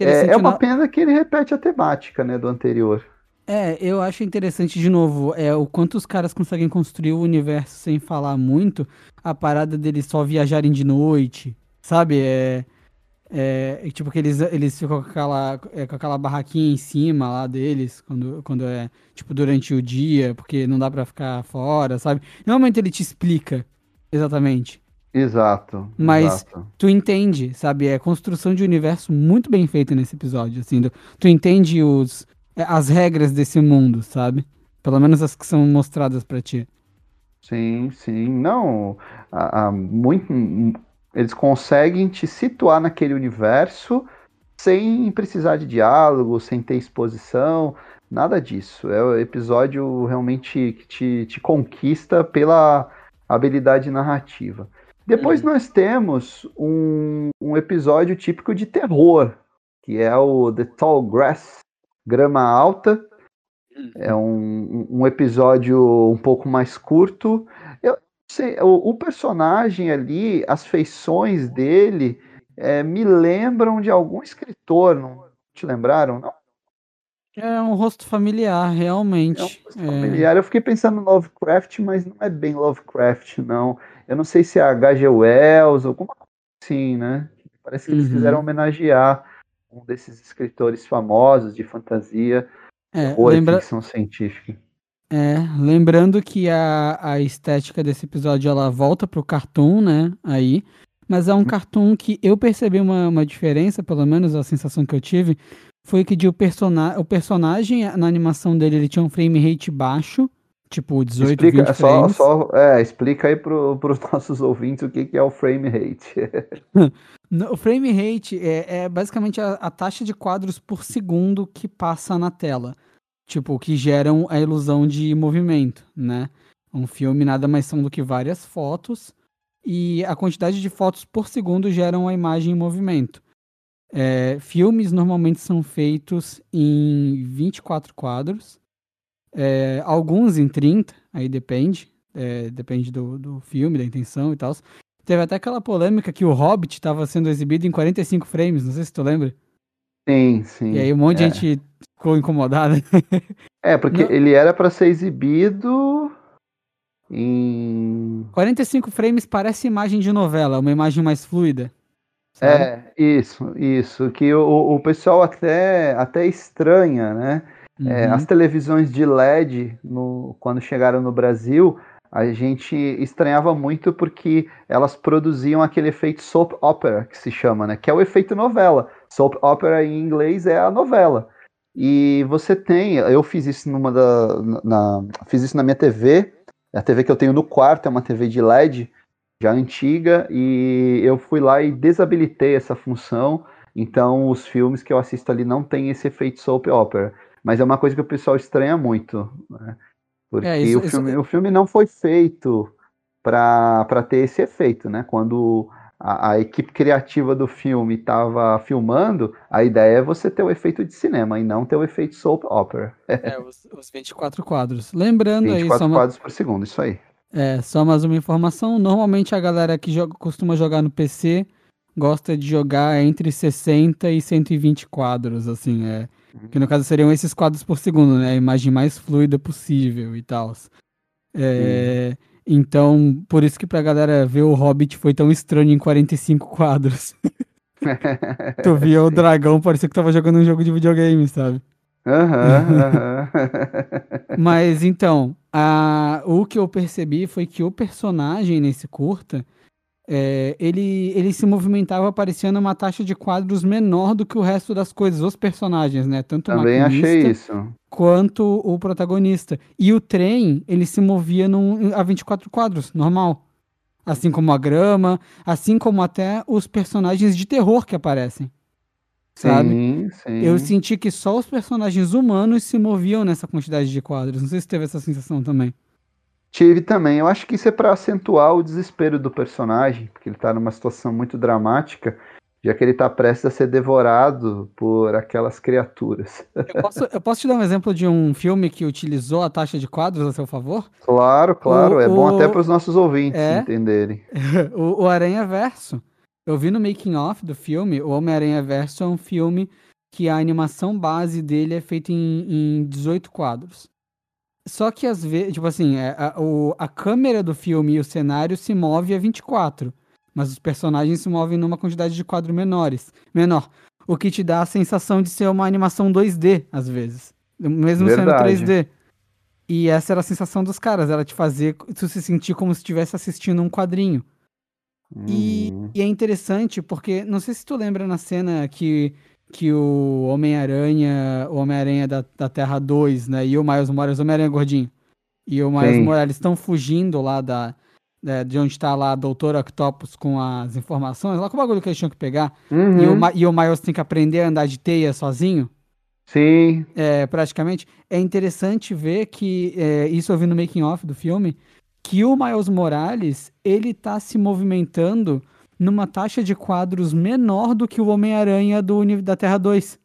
É, é, é uma pena que ele repete a temática né, do anterior. É, eu acho interessante de novo é o quanto os caras conseguem construir o universo sem falar muito. A parada deles só viajarem de noite, sabe? É, é, tipo, que eles, eles ficam com aquela, é, com aquela barraquinha em cima lá deles, quando, quando é, tipo, durante o dia, porque não dá pra ficar fora, sabe? Normalmente ele te explica exatamente. Exato. Mas exato. tu entende, sabe? É construção de universo muito bem feita nesse episódio, assim. Do, tu entende os, é, as regras desse mundo, sabe? Pelo menos as que são mostradas para ti. Sim, sim. Não, há, há muito, eles conseguem te situar naquele universo sem precisar de diálogo, sem ter exposição, nada disso. É o episódio realmente que te, te conquista pela habilidade narrativa. Depois uhum. nós temos um, um episódio típico de terror, que é o The Tall Grass, Grama Alta. Uhum. É um, um episódio um pouco mais curto. Sei, o, o, personagem ali, as feições dele é, me lembram de algum escritor, não te lembraram? Não? É um rosto familiar, realmente. É um rosto é... familiar. Eu fiquei pensando no Lovecraft, mas não é bem Lovecraft, não. Eu não sei se é H.G. Wells, alguma coisa assim, né? Parece que eles uhum. quiseram homenagear um desses escritores famosos de fantasia é, ou lembra... ficção científica. É, lembrando que a, a estética desse episódio ela volta pro cartoon, né? Aí. Mas é um cartoon que eu percebi uma, uma diferença, pelo menos a sensação que eu tive, foi que de o, persona o personagem, na animação dele, ele tinha um frame rate baixo, tipo 18, explica, 20 frames. Só, só, é, explica aí pro, pros [laughs] nossos ouvintes o que, que é o frame rate. [laughs] o frame rate é, é basicamente a, a taxa de quadros por segundo que passa na tela tipo, que geram a ilusão de movimento, né? Um filme nada mais são do que várias fotos e a quantidade de fotos por segundo geram a imagem em movimento. É, filmes normalmente são feitos em 24 quadros, é, alguns em 30, aí depende, é, depende do, do filme, da intenção e tal. Teve até aquela polêmica que o Hobbit estava sendo exibido em 45 frames, não sei se tu lembra. Sim, sim. E aí um monte é. de gente ficou incomodada. [laughs] É, porque Não. ele era para ser exibido em 45 frames parece imagem de novela, uma imagem mais fluida. Sabe? É, isso, isso. Que o, o pessoal até, até estranha, né? É, uhum. É, as televisões de LED, no, quando chegaram no Brasil, a gente estranhava muito porque elas produziam aquele efeito soap opera, que se chama, né? Que é o efeito novela. Soap opera em inglês é a novela. E você tem, eu fiz isso numa da, na, fiz isso na minha TV, a TV que eu tenho no quarto é uma TV de LED, já antiga, e eu fui lá e desabilitei essa função, então os filmes que eu assisto ali não tem esse efeito soap opera, mas é uma coisa que o pessoal estranha muito, né? porque é, isso, o, filme, isso... o filme não foi feito para ter esse efeito, né? Quando a, a, equipe criativa do filme estava filmando, a ideia é você ter o efeito de cinema e não ter o efeito soap opera. É, [laughs] os, os 24 quadros. Lembrando 24 aí. 24 quadros uma... por segundo, isso aí. É, só mais uma informação. Normalmente a galera que joga, costuma jogar no PC gosta de jogar entre 60 e 120 quadros, assim, é. Uhum. Que no caso seriam esses quadros por segundo, né? A imagem mais fluida possível e tal. É. Então, por isso que pra galera ver o Hobbit foi tão estranho em 45 quadros. [laughs] tu via o dragão, parecia que tava jogando um jogo de videogame, sabe? Aham, uhum, aham. [laughs] Mas então, a, o que eu percebi foi que o personagem nesse curta, é, ele, ele se movimentava parecendo uma taxa de quadros menor do que o resto das coisas, os personagens, né? Tanto Também achei isso. quanto o protagonista. E o trem, ele se movia num, a 24 quadros, normal. Assim como a grama, assim como até os personagens de terror que aparecem. Sabe? Sim, sim. Eu senti que só os personagens humanos se moviam nessa quantidade de quadros. Não sei se teve essa sensação também. Tive também. Eu acho que isso é para acentuar o desespero do personagem, porque ele tá numa situação muito dramática, já que ele tá prestes a ser devorado por aquelas criaturas. Eu posso, eu posso te dar um exemplo de um filme que utilizou a taxa de quadros a seu favor? Claro, claro. O, é bom até para os nossos ouvintes é, entenderem. [laughs] o, o Aranha Verso. Eu vi no making off do filme, o Homem-Aranha Verso é um filme que a animação base dele é feita em, em 18 quadros. Só que às vezes, tipo assim, é, a, o, a câmera do filme e o cenário se move a 24, mas os personagens se movem numa quantidade de quadros menores, menor, o que te dá a sensação de ser uma animação 2D às vezes, mesmo Verdade. sendo 3D. E essa era a sensação dos caras, era te fazer tu se sentir como se estivesse assistindo um quadrinho. E, uhum. e, é interessante porque, não sei se tu lembra na cena que que o Homem-Aranha, o Homem-Aranha da, da Terra 2, né, e o Miles Morales, o Homem-Aranha gordinho, e o Miles Sim. Morales estão fugindo lá da, da, de onde está lá a Doutora Octopus com as informações, lá com o bagulho que eles tinham que pegar, uhum. e, o, e o Miles tem que aprender a andar de teia sozinho. Sim. É, praticamente. É interessante ver que, é, isso eu vi no making off do filme, que o Miles Morales, ele tá se movimentando numa taxa de quadros menor do que o Homem-Aranha do da Terra 2.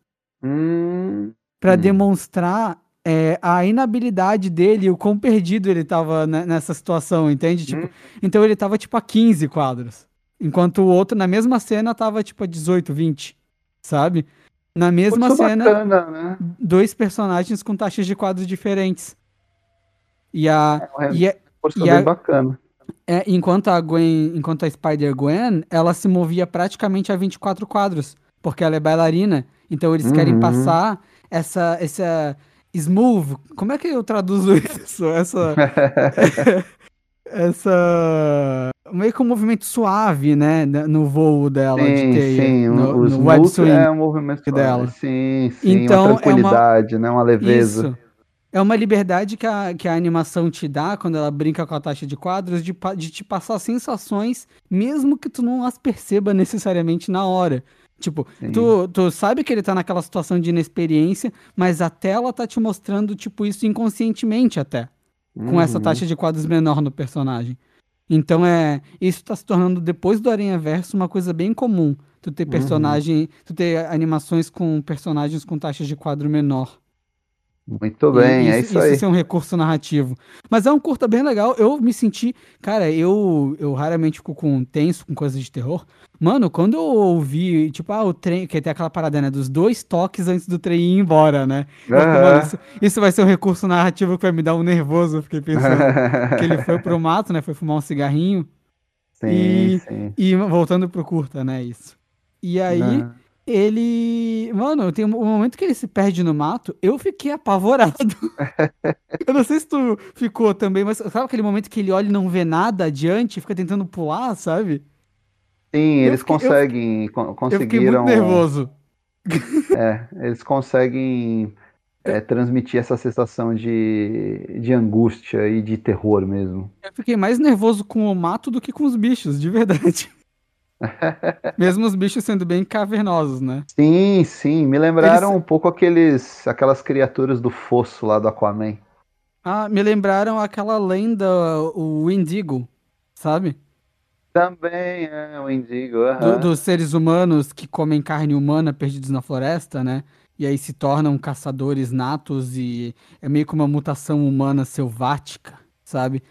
Hum. Para hum. demonstrar é, a inabilidade dele, o quão perdido ele tava nessa situação, entende? Tipo, hum. Então ele tava tipo a 15 quadros. Enquanto o outro, na mesma cena, tava tipo a 18, 20. Sabe? Na mesma Muito cena, bacana, né? dois personagens com taxas de quadros diferentes. E a. É, e a, e a, bacana. É, enquanto a Gwen, enquanto a Spider-Gwen, ela se movia praticamente a 24 quadros, porque ela é bailarina. Então eles uhum. querem passar essa essa smooth. Como é que eu traduzo [laughs] isso? Essa [laughs] essa meio que um movimento suave, né, no voo dela sim, de teia, sim, no, o no web swing é um movimento dela. Sim, sim, então, uma tranquilidade, é uma... né, uma leveza. Isso. É uma liberdade que a, que a animação te dá quando ela brinca com a taxa de quadros de, de te passar sensações, mesmo que tu não as perceba necessariamente na hora. Tipo, tu, tu sabe que ele tá naquela situação de inexperiência, mas a tela tá te mostrando, tipo, isso inconscientemente até. Com essa uhum. taxa de quadros menor no personagem. Então é. Isso tá se tornando, depois do Aranha Verso, uma coisa bem comum. Tu ter uhum. personagem. Uhum. Tu ter animações com personagens com taxas de quadro menor. Muito bem, é isso, isso aí. Isso é um recurso narrativo. Mas é um curta bem legal. Eu me senti. Cara, eu, eu raramente fico com tenso com coisas de terror. Mano, quando eu ouvi, tipo, ah, o trem. Que tem aquela parada, né? Dos dois toques antes do trem ir embora, né? Uhum. Fico, mano, isso, isso, vai ser um recurso narrativo que vai me dar um nervoso. Eu fiquei pensando. [laughs] que ele foi pro mato, né? Foi fumar um cigarrinho. Sim, e, sim. E voltando pro curta, né? Isso. E aí. Uhum ele. Mano, tem um momento que ele se perde no mato, eu fiquei apavorado. [laughs] eu não sei se tu ficou também, mas sabe aquele momento que ele olha e não vê nada adiante, fica tentando pular, sabe? Sim, eu eles fiquei, conseguem. Eu, conseguiram. Eu fiquei muito nervoso. [laughs] É, eles conseguem é, transmitir essa sensação de, de angústia e de terror mesmo. Eu fiquei mais nervoso com o mato do que com os bichos, de verdade. [laughs] Mesmo os bichos sendo bem cavernosos, né? Sim, sim. Me lembraram Eles... um pouco aqueles, aquelas criaturas do fosso lá do Aquaman. Ah, me lembraram aquela lenda, o Indigo, sabe? Também, é, o Indigo. Do, dos seres humanos que comem carne humana perdidos na floresta, né? E aí se tornam caçadores natos e é meio que uma mutação humana selvática, sabe?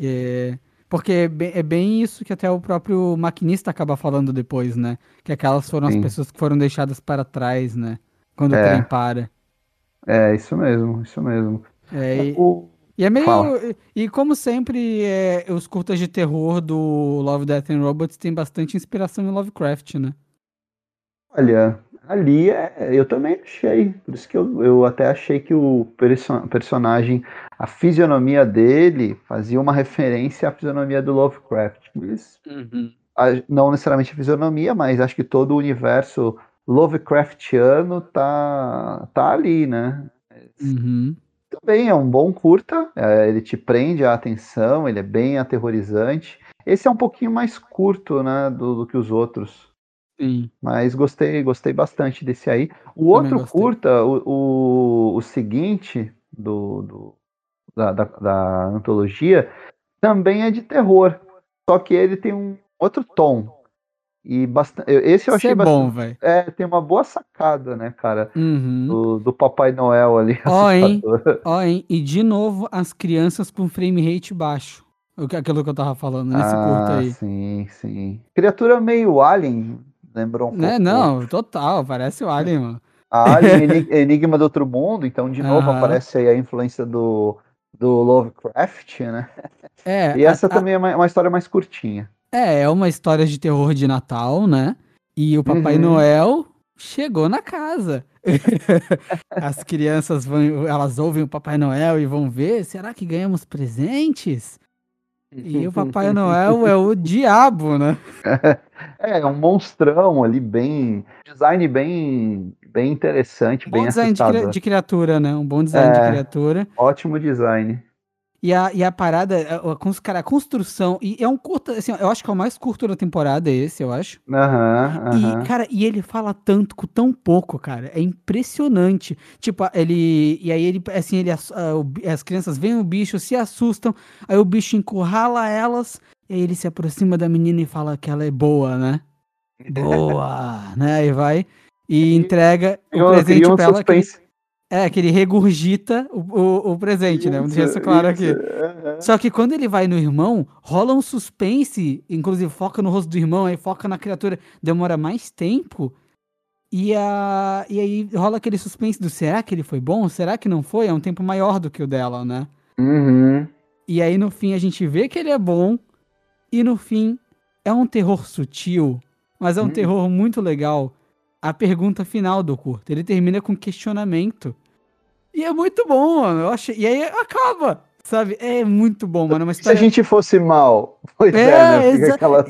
É, porque é bem, é bem, isso que até o próprio maquinista acaba falando depois, né? Que aquelas foram Sim. as pessoas que foram deixadas para trás, né? Quando é. o trem para. É, isso mesmo, isso mesmo. É, e, o... e é meio. Fala. E como sempre, é, os curtas de terror do Love, Death and Robots tem bastante inspiração em Lovecraft, né? Olha, ali é, eu também achei. Por isso que eu, eu até achei que o perso personagem, a fisionomia dele fazia uma referência à fisionomia do Lovecraft. Mas, uhum. não necessariamente a fisionomia, mas acho que todo o universo Lovecraftiano tá, tá ali, né? Uhum. Também é um bom curta, é, ele te prende a atenção, ele é bem aterrorizante. Esse é um pouquinho mais curto, né, do, do que os outros. Sim. Mas gostei, gostei bastante desse aí. O outro curta, o, o, o, seguinte do, do da, da, da, antologia, também é de terror. Só que ele tem um outro tom. E bastante. Esse eu achei é bastante. bom, velho. É, tem uma boa sacada, né, cara? Uhum. Do, do, Papai Noel ali. [laughs] Ó, hein? Ó, hein? E de novo, as crianças com frame rate baixo. Aquilo que eu tava falando nesse ah, curto aí. Sim, sim. Criatura meio alien, lembrou um né? pouco. Não, total, parece o Alien, mano. A Alien [laughs] Enigma do Outro Mundo, então de novo uhum. aparece aí a influência do, do Lovecraft, né? É, e essa a, também a... é uma, uma, história mais curtinha. É, é uma história de terror de Natal, né? E o Papai uhum. Noel chegou na casa. [laughs] As crianças vão, elas ouvem o Papai Noel e vão ver, será que ganhamos presentes? E o Papai [laughs] Noel é o diabo, né? É, [laughs] é um monstrão ali, bem. Design bem, bem interessante, bom bem design de, de, criatura, né? Um bom design é, de criatura. Ótimo design. E a, e a parada, a, cara, a construção, e é um curto, assim, eu acho que é o mais curto da temporada esse, eu acho. Aham, uhum, E, cara, e ele fala tanto com tão pouco, cara, é impressionante. Tipo, ele, e aí ele, assim, ele, as, as crianças veem o bicho, se assustam, aí o bicho encurrala elas, e aí ele se aproxima da menina e fala que ela é boa, né? [laughs] Boa, né? E vai e entrega o presente pra ela. Que... É, que ele regurgita o, o, o presente, isso, né? Vamos deixar isso claro aqui. Uhum. Só que quando ele vai no irmão, rola um suspense, inclusive foca no rosto do irmão, aí foca na criatura, demora mais tempo. E, a, e aí rola aquele suspense do será que ele foi bom? Será que não foi? É um tempo maior do que o dela, né? Uhum. E aí no fim a gente vê que ele é bom, e no fim é um terror sutil, mas é um uhum. terror muito legal. A pergunta final do curto. Ele termina com questionamento e é muito bom, mano. Eu achei... E aí acaba, sabe? É muito bom, mano. É uma história... Se a gente fosse mal, pois é, é né? Exa... Aquela...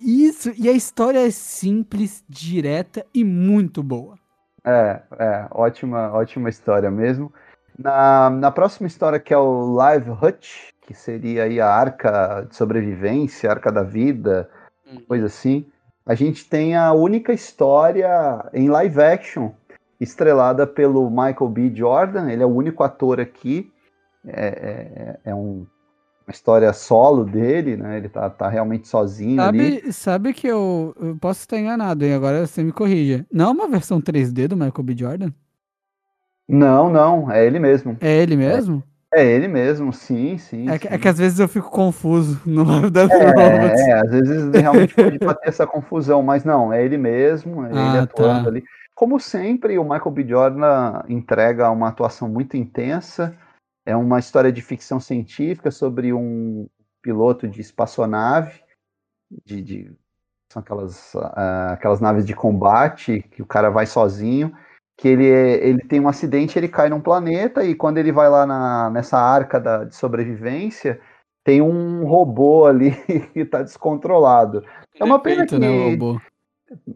Isso, e a história é simples, direta e muito boa. É, é, ótima, ótima história mesmo. Na, na próxima história, que é o Live Hutch, que seria aí a arca de sobrevivência, a arca da vida, hum. coisa assim, a gente tem a única história em live action estrelada pelo Michael B. Jordan. Ele é o único ator aqui. É, é, é um, uma história solo dele, né? Ele tá, tá realmente sozinho sabe, ali. Sabe que eu, eu posso estar enganado, hein? Agora você me corrija. Não é uma versão 3D do Michael B. Jordan? Não, não. É ele mesmo. É ele mesmo? É, é ele mesmo, sim, sim. É, sim. Que, é que às vezes eu fico confuso [laughs] no Live da é, é, às vezes realmente pode ter essa confusão, mas não, é ele mesmo, é ah, ele atuando tá. ali. Como sempre, o Michael B. Jordan entrega uma atuação muito intensa. É uma história de ficção científica sobre um piloto de espaçonave, de, de são aquelas, uh, aquelas naves de combate que o cara vai sozinho, que ele, ele tem um acidente, ele cai num planeta e quando ele vai lá na, nessa arca da, de sobrevivência, tem um robô ali [laughs] que está descontrolado. É uma pena que, né,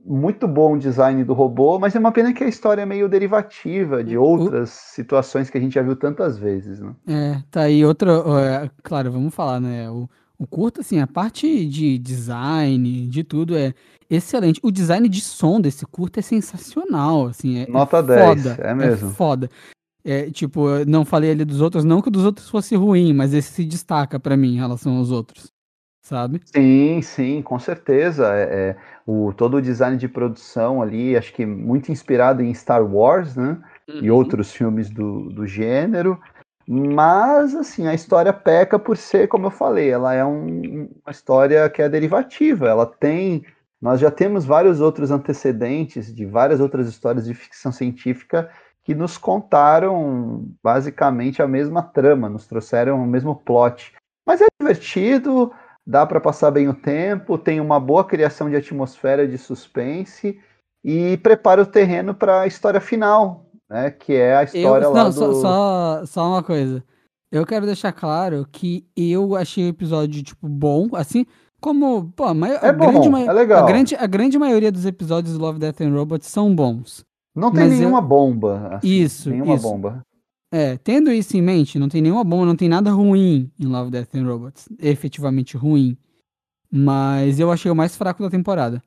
muito bom o design do robô, mas é uma pena que a história é meio derivativa de outras o... situações que a gente já viu tantas vezes, né? É, tá aí outra, é, claro, vamos falar, né? O, o curto, assim, a parte de design, de tudo é excelente. O design de som desse curto é sensacional, assim, é, é Nota é 10, foda, é mesmo. É foda. É, tipo, não falei ali dos outros, não que dos outros fosse ruim, mas esse se destaca para mim em relação aos outros. sabe? Sim, sim, com certeza. É, é, o, todo o design de produção ali, acho que muito inspirado em Star Wars, né? Uhum. E outros filmes do, do gênero. Mas, assim, a história peca por ser, como eu falei, ela é um, uma história que é derivativa. Ela tem. Nós já temos vários outros antecedentes de várias outras histórias de ficção científica que nos contaram basicamente a mesma trama, nos trouxeram o mesmo plot. Mas é divertido, dá para passar bem o tempo, tem uma boa criação de atmosfera de suspense e prepara o terreno para a história final, né? Que é a história eu, lá não, do... Só, só, só uma coisa. Eu quero deixar claro que eu achei o episódio, tipo, bom, assim, como, pô, a, é bom, grande, é legal. A grande, a grande maioria dos episódios do Love, Death and Robots são bons. Não tem nenhuma eu... bomba. Assim, isso, nenhuma isso. bomba. É, tendo isso em mente, não tem nenhuma bomba, não tem nada ruim em Love, Death and Robots. Efetivamente ruim. Mas eu achei o mais fraco da temporada.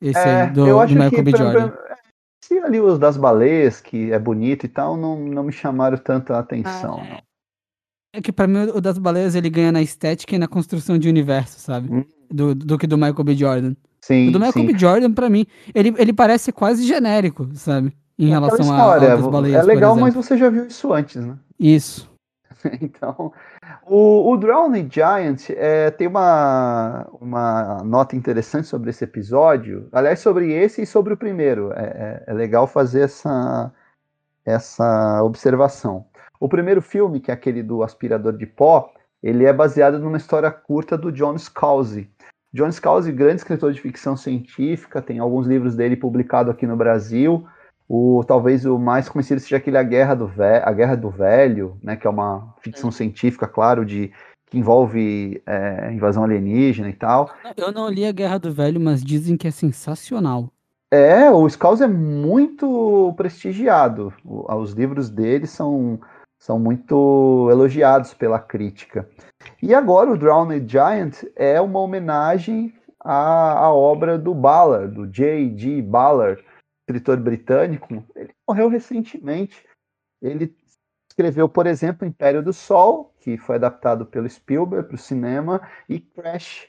Esse é, aí, do, eu acho do Michael que, B. Jordan. Se ali os das baleias, que é bonito e tal, não, não me chamaram tanta atenção. Ah, é. que pra mim o das baleias ele ganha na estética e na construção de universo, sabe? Hum. Do, do que do Michael B. Jordan. Sim, o do Michael sim. B. Jordan, pra mim, ele, ele parece quase genérico, sabe? em é relação história, a outras baleias. É legal, mas você já viu isso antes, né? Isso. [laughs] então, o, o Drowning Giant é, tem uma, uma nota interessante sobre esse episódio. Aliás, sobre esse e sobre o primeiro. É, é, é legal fazer essa, essa observação. O primeiro filme, que é aquele do aspirador de pó, ele é baseado numa história curta do John Scalzi. John Scalzi, grande escritor de ficção científica, tem alguns livros dele publicados aqui no Brasil. O, talvez o mais conhecido seja aquele A Guerra do, Ve a Guerra do Velho, né, que é uma ficção é. científica, claro, de que envolve é, invasão alienígena e tal. Eu não li A Guerra do Velho, mas dizem que é sensacional. É, o Scaus é muito prestigiado. os livros dele são, são muito elogiados pela crítica. E agora o Drowned Giant é uma homenagem à, à obra do Ballard, do J.G. Ballard, escritor britânico, ele morreu recentemente. Ele escreveu, por exemplo, Império do Sol, que foi adaptado pelo Spielberg para o cinema, e Crash.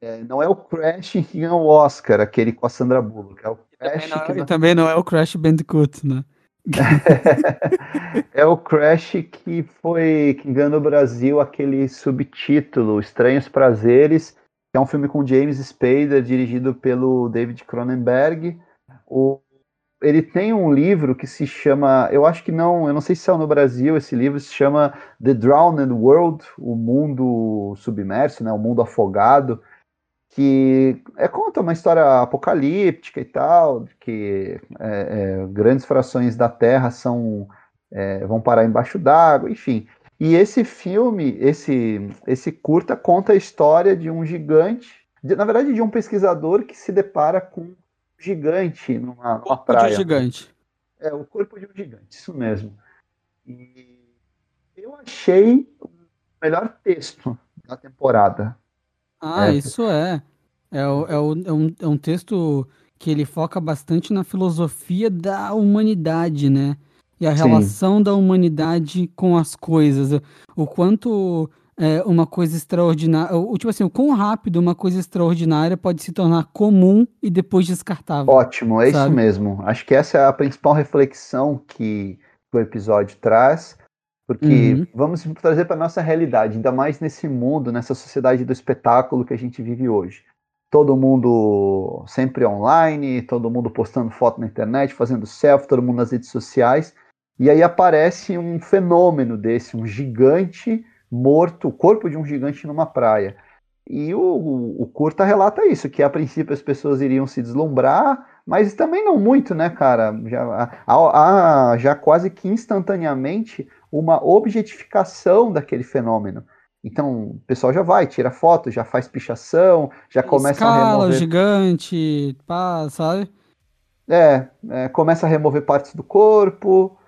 É, não é o Crash que ganhou o Oscar, aquele com a Sandra Bullock. É o Crash também não, que... E também não é o Crash Bandicoot, né? [laughs] é o Crash que foi que ganhou no Brasil aquele subtítulo Estranhos Prazeres, que é um filme com James Spader, dirigido pelo David Cronenberg. O, ele tem um livro que se chama, eu acho que não, eu não sei se é no Brasil esse livro, se chama The Drowned World, o mundo submerso, né, o mundo afogado, que é, conta uma história apocalíptica e tal, que é, é, grandes frações da Terra são é, vão parar embaixo d'água, enfim. E esse filme, esse esse curta conta a história de um gigante, de, na verdade de um pesquisador que se depara com gigante numa, numa praia. De um gigante. É, o corpo de um gigante, isso mesmo. E eu achei o melhor texto da temporada. Ah, é. isso é. É, o, é, o, é, um, é um texto que ele foca bastante na filosofia da humanidade, né? E a Sim. relação da humanidade com as coisas. O quanto é, uma coisa extraordinária. O, tipo assim, o quão rápido uma coisa extraordinária pode se tornar comum e depois descartável. Ótimo, é sabe? isso mesmo. Acho que essa é a principal reflexão que o episódio traz. Porque uhum. vamos trazer para nossa realidade, ainda mais nesse mundo, nessa sociedade do espetáculo que a gente vive hoje. Todo mundo sempre online, todo mundo postando foto na internet, fazendo selfie, todo mundo nas redes sociais. E aí aparece um fenômeno desse, um gigante morto, o corpo de um gigante numa praia. E o, o, o curta relata isso, que a princípio as pessoas iriam se deslumbrar, mas também não muito, né, cara? Já, já quase que instantaneamente uma objetificação daquele fenômeno. Então, o pessoal já vai, tira foto, já faz pichação, já começa Escala, a remover... gigante, pá, sabe? É, é, começa a remover partes do corpo,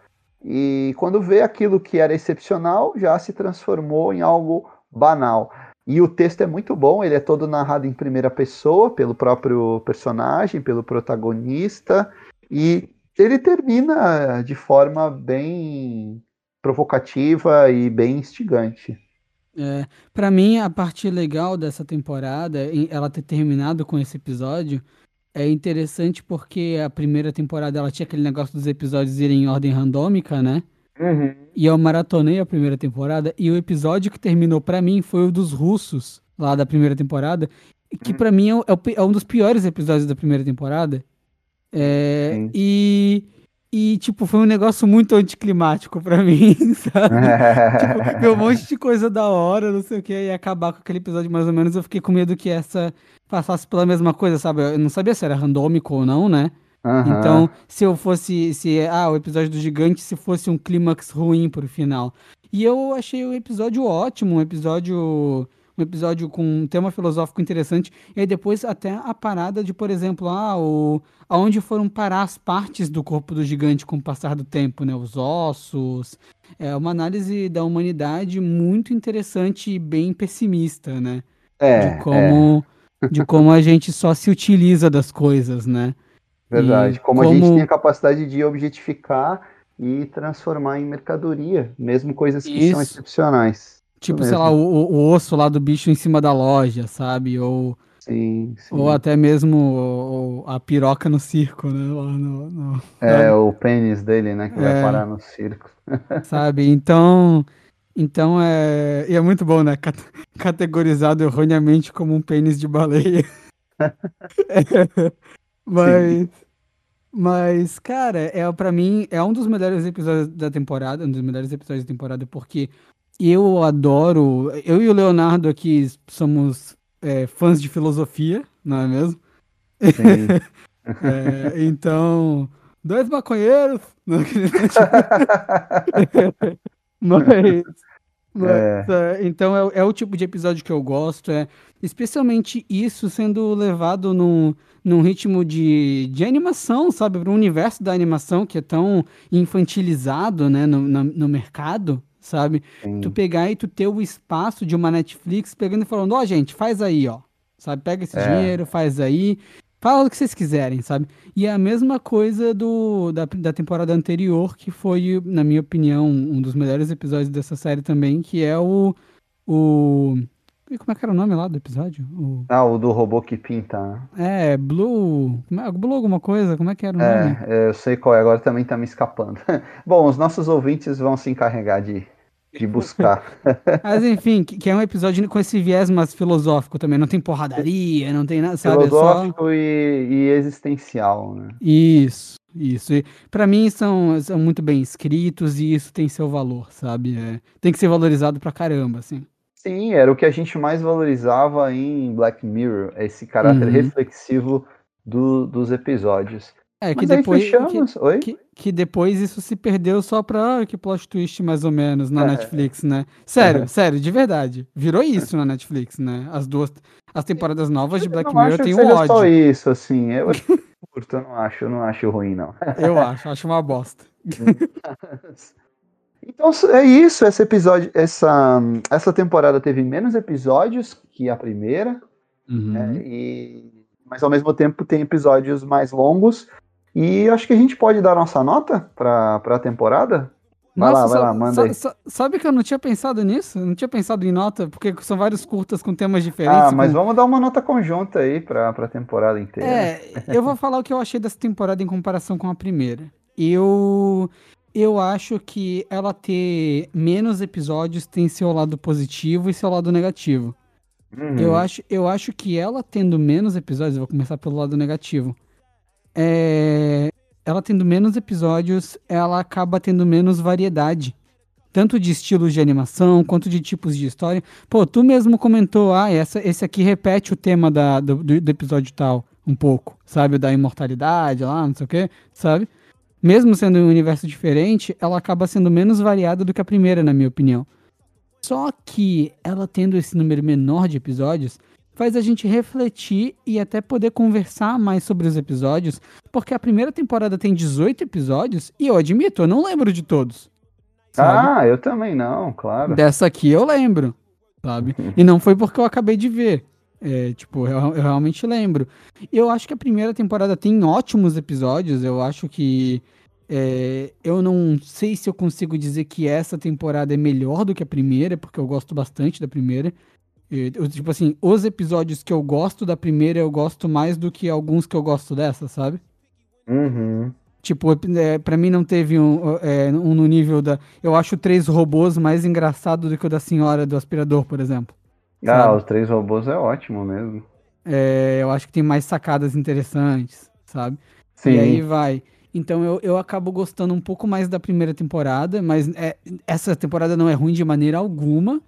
e quando vê aquilo que era excepcional, já se transformou em algo banal. E o texto é muito bom, ele é todo narrado em primeira pessoa, pelo próprio personagem, pelo protagonista, e ele termina de forma bem provocativa e bem instigante. É, para mim, a parte legal dessa temporada, ela ter terminado com esse episódio, é interessante porque a primeira temporada ela tinha aquele negócio dos episódios irem em ordem randômica, né? Uhum. E eu maratonei a primeira temporada e o episódio que terminou para mim foi o dos russos, lá da primeira temporada, que uhum. para mim é, é, é, um dos piores episódios da primeira temporada. É, e e, tipo, foi um negócio muito anticlimático pra [laughs] mim, sabe? [laughs] tipo, ver um monte de coisa da hora, não sei o que, e acabar com aquele episódio mais ou menos. Eu fiquei com medo que essa passasse pela mesma coisa, sabe? Eu não sabia se era randômico ou não, né? Uhum. Então, se eu fosse. Se, ah, o episódio do gigante, se fosse um clímax ruim pro final. E eu achei o episódio ótimo, um episódio um episódio com um tema filosófico interessante, e aí depois até a parada de, por exemplo, ah, o, aonde foram parar as partes do corpo do gigante com o passar do tempo, né? Os ossos. É uma análise da humanidade muito interessante e bem pessimista, né? É. De como, é. de como a gente só se utiliza das coisas, né? Verdade. Como, como, a gente tem a capacidade de objetificar e transformar em mercadoria, mesmo coisas que Isso. são excepcionais. Tipo, sei lá, o, o, osso lá do bicho em cima da loja, sabe? Ou, sim, sim. ou até mesmo a piroca no circo, né? No, no, é, o pênis dele, né? Que é, vai parar no circo. [laughs] sabe? Então. Então é. E é muito bom, né? Categorizado erroneamente como um pênis de baleia. [laughs] [laughs] é, mas. Sim. Mas, cara, é para mim é um dos melhores episódios da temporada, um dos melhores episódios da temporada, porque eu adoro. Eu e o Leonardo aqui somos é, fãs de filosofia, não é mesmo? [laughs] é, então, dois maconheiros. [laughs] [laughs] mas. Mas é. é. então é, é, o tipo de episódio que eu gosto, é especialmente isso sendo levado num, num ritmo de, de animação, sabe? Para o universo da animação que é tão infantilizado né, no, no, no mercado, sabe? Sim. Tu pegar e tu ter o espaço de uma Netflix pegando e falando, ó, oh, gente, faz aí, ó. Sabe? Pega esse é. dinheiro, faz aí. Fala o que vocês quiserem, sabe? E é a mesma coisa do, da, da temporada anterior, que foi, na minha opinião, um dos melhores episódios dessa série também, que é o. o como é que era o nome lá do episódio? O... Ah, o do robô que pinta. Né? É, Blue. É, Blue alguma coisa? Como é que era o é, nome? É, eu sei qual é, agora também tá me escapando. [laughs] Bom, os nossos ouvintes vão se encarregar de, de buscar. [laughs] Mas enfim, que, que, é um episódio com esse viés mais filosófico também. Não tem porradaria, não tem nada, sabe? É filosófico só... e, e, existencial, né? Isso, isso. E pra mim são, são muito bem escritos e isso tem seu valor, sabe? É, tem que ser valorizado pra caramba, assim. Sim, era o que a gente mais valorizava em Black Mirror, esse caráter uhum. reflexivo do, dos episódios. É, que depois. Que? Que, que, depois isso se perdeu só pra ah, que plot twist, mais ou menos, na é. Netflix, né? Sério, é. sério, de verdade. Virou isso na Netflix, né? As duas. As temporadas novas de Black Mirror tem um ódio. só isso, assim. Eu [laughs] curto, eu não acho, eu não acho ruim, não. eu acho, acho uma bosta. [laughs] Então é isso, esse episódio, essa, essa temporada teve menos episódios que a primeira, uhum. né, e, mas ao mesmo tempo tem episódios mais longos. E acho que a gente pode dar nossa nota para a temporada. Vai Nossa, lá, vai lá, manda aí. Sabe que eu não tinha pensado nisso? Eu não tinha pensado em nota, porque são vários curtas com temas diferentes. Ah, mas com... vamos dar uma nota conjunta aí pra, pra temporada inteira. É, eu vou falar o que eu achei dessa temporada em comparação com a primeira. Eu, eu acho que ela ter menos episódios tem seu lado positivo e seu lado negativo. Uhum. Eu, acho, eu acho que ela tendo menos episódios, eu vou começar pelo lado negativo é, ela tendo menos episódios, ela acaba tendo menos variedade. Tanto de estilos de animação, quanto de tipos de história. Pô, tu mesmo comentou, ah, essa, esse aqui repete o tema da, do, do episódio tal, um pouco, sabe? Da imortalidade lá, não sei o quê, sabe? Mesmo sendo um universo diferente, ela acaba sendo menos variada do que a primeira, na minha opinião. Só que ela tendo esse número menor de episódios, faz a gente refletir e até poder conversar mais sobre os episódios, porque a primeira temporada tem 18 episódios e eu admito, eu não lembro de todos. Sabe? Ah, eu também não, claro. Dessa aqui eu lembro, sabe? [laughs] e não foi porque eu acabei de ver. É, tipo, eu, eu, realmente lembro. Eu acho que a primeira temporada tem ótimos episódios, eu acho que É, eu não sei se eu consigo dizer que essa temporada é melhor do que a primeira, porque eu gosto bastante da primeira. Eu, tipo assim, os episódios que eu gosto da primeira, eu gosto mais do que alguns que eu gosto dessa, sabe? Uhum. Tipo, é, pra mim não teve um, é, um no nível da. Eu acho três robôs mais engraçado do que o da senhora do aspirador, por exemplo. Ah, sabe? os três robôs é ótimo mesmo. É, eu acho que tem mais sacadas interessantes, sabe? Sim. E aí vai. Então eu, eu acabo gostando um pouco mais da primeira temporada, mas é, essa temporada não é ruim de maneira alguma.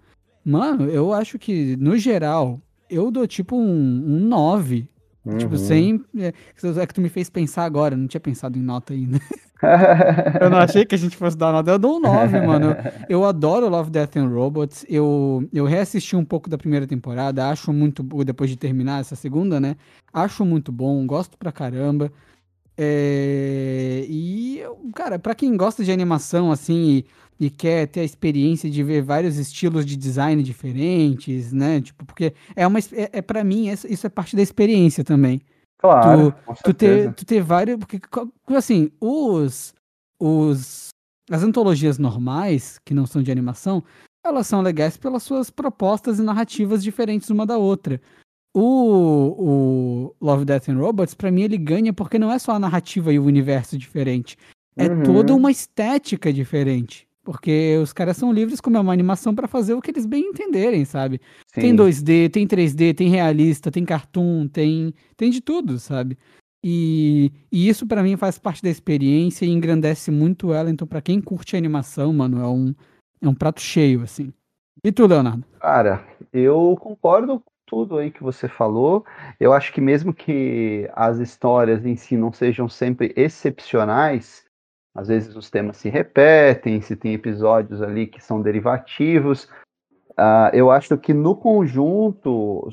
Mano, eu acho que, no geral, eu dou tipo um, um 9. Tipo, uhum. Tipo, sem. É, é, que tu me fez pensar agora, não tinha pensado em nota ainda. [laughs] eu não achei que a gente fosse dar nota. Eu dou um 9, mano. Eu, eu, adoro Love, Death and Robots. Eu, eu reassisti um pouco da primeira temporada, acho muito. Depois de terminar essa segunda, né? Acho muito bom, gosto pra caramba. É, e, cara, para quem gosta de animação assim e, e, quer ter a experiência de ver vários estilos de design diferentes, né? Tipo, porque é uma é, é para mim isso é parte da experiência também. Claro. Tu, tu ter tu ter vários porque assim os os as antologias normais que não são de animação elas são legais pelas suas propostas e narrativas diferentes uma da outra. O, o Love, Death and Robots, para mim, ele ganha porque não é só a narrativa e o universo diferente. É uhum. toda uma estética diferente. Porque os caras são livres como é uma animação para fazer o que eles bem entenderem, sabe? Sim. Tem 2D, tem 3D, tem realista, tem cartoon, tem, tem de tudo, sabe? E, e isso para mim faz parte da experiência e engrandece muito ela. Então, para quem curte animação, mano, é um, é um prato cheio, assim. E tu, Leonardo? Cara, eu concordo tudo aí que você falou. Eu acho que mesmo que as histórias em si não sejam sempre excepcionais, às vezes os temas se repetem, se tem episódios ali que são derivativos. Uh, eu acho que no conjunto,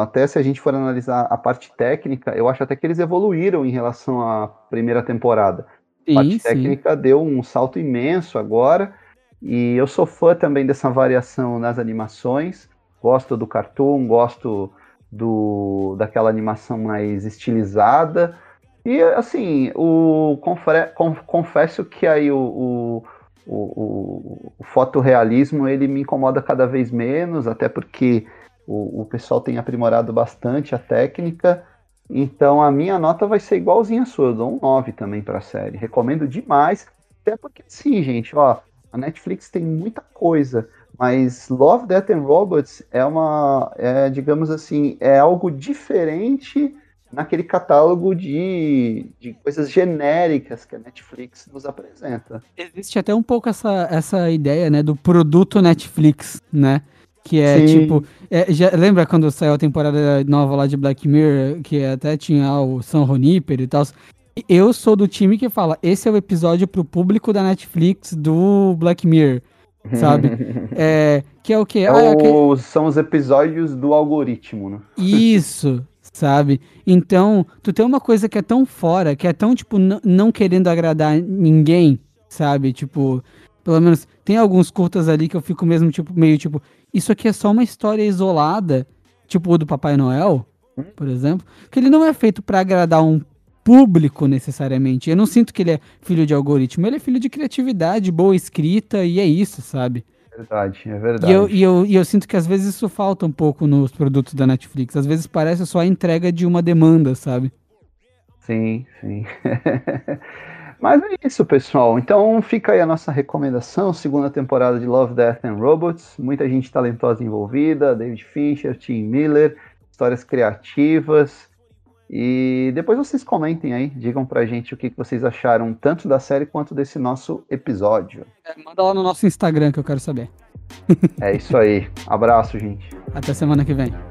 até se a gente for analisar a parte técnica, eu acho até que eles evoluíram em relação à primeira temporada. Sim, a parte sim. técnica deu um salto imenso agora, e eu sou fã também dessa variação nas animações gosto do cartoon, gosto do daquela animação mais estilizada. E assim, o confesso que aí o, o, o, o fotorrealismo ele me incomoda cada vez menos, até porque o, o pessoal tem aprimorado bastante a técnica. Então a minha nota vai ser igualzinha a sua, eu dou um 9 também para a série. Recomendo demais, até porque sim, gente, ó, a Netflix tem muita coisa mas Love, Death and Robots é uma, é, digamos assim, é algo diferente naquele catálogo de, de coisas genéricas que a Netflix nos apresenta. Existe até um pouco essa, essa ideia, né, do produto Netflix, né? Que é Sim. tipo. É, já, lembra quando saiu a temporada nova lá de Black Mirror, que até tinha o Sam Roniper e tal? Eu sou do time que fala: esse é o episódio pro público da Netflix do Black Mirror sabe? [laughs] é, que é o quê? É ah, é. São os episódios do algoritmo, né? Isso, sabe? Então, tu tem uma coisa que é tão fora, que é tão, tipo, não querendo agradar ninguém, sabe? Tipo, pelo menos tem alguns curtas ali que eu fico mesmo, tipo, meio tipo, isso aqui é só uma história isolada, tipo o do Papai Noel, hum? por exemplo, que ele não é feito para agradar um público necessariamente. Eu não sinto que ele é filho de algoritmo, ele é filho de criatividade, boa escrita e é isso, sabe? Verdade, é verdade. E eu, e eu, e eu sinto que às vezes isso falta um pouco nos produtos da Netflix. Às vezes parece só a entrega de uma demanda, sabe? Sim, sim. [laughs] Mas é isso, pessoal. Então fica aí a nossa recomendação, segunda temporada de Love, Death and Robots. Muita gente talentosa envolvida, David Fincher, Tim Miller, histórias criativas. E depois vocês comentem aí, digam pra gente o que vocês acharam tanto da série quanto desse nosso episódio. É, manda lá no nosso Instagram que eu quero saber. é isso aí. Abraço, gente. Até semana que vem.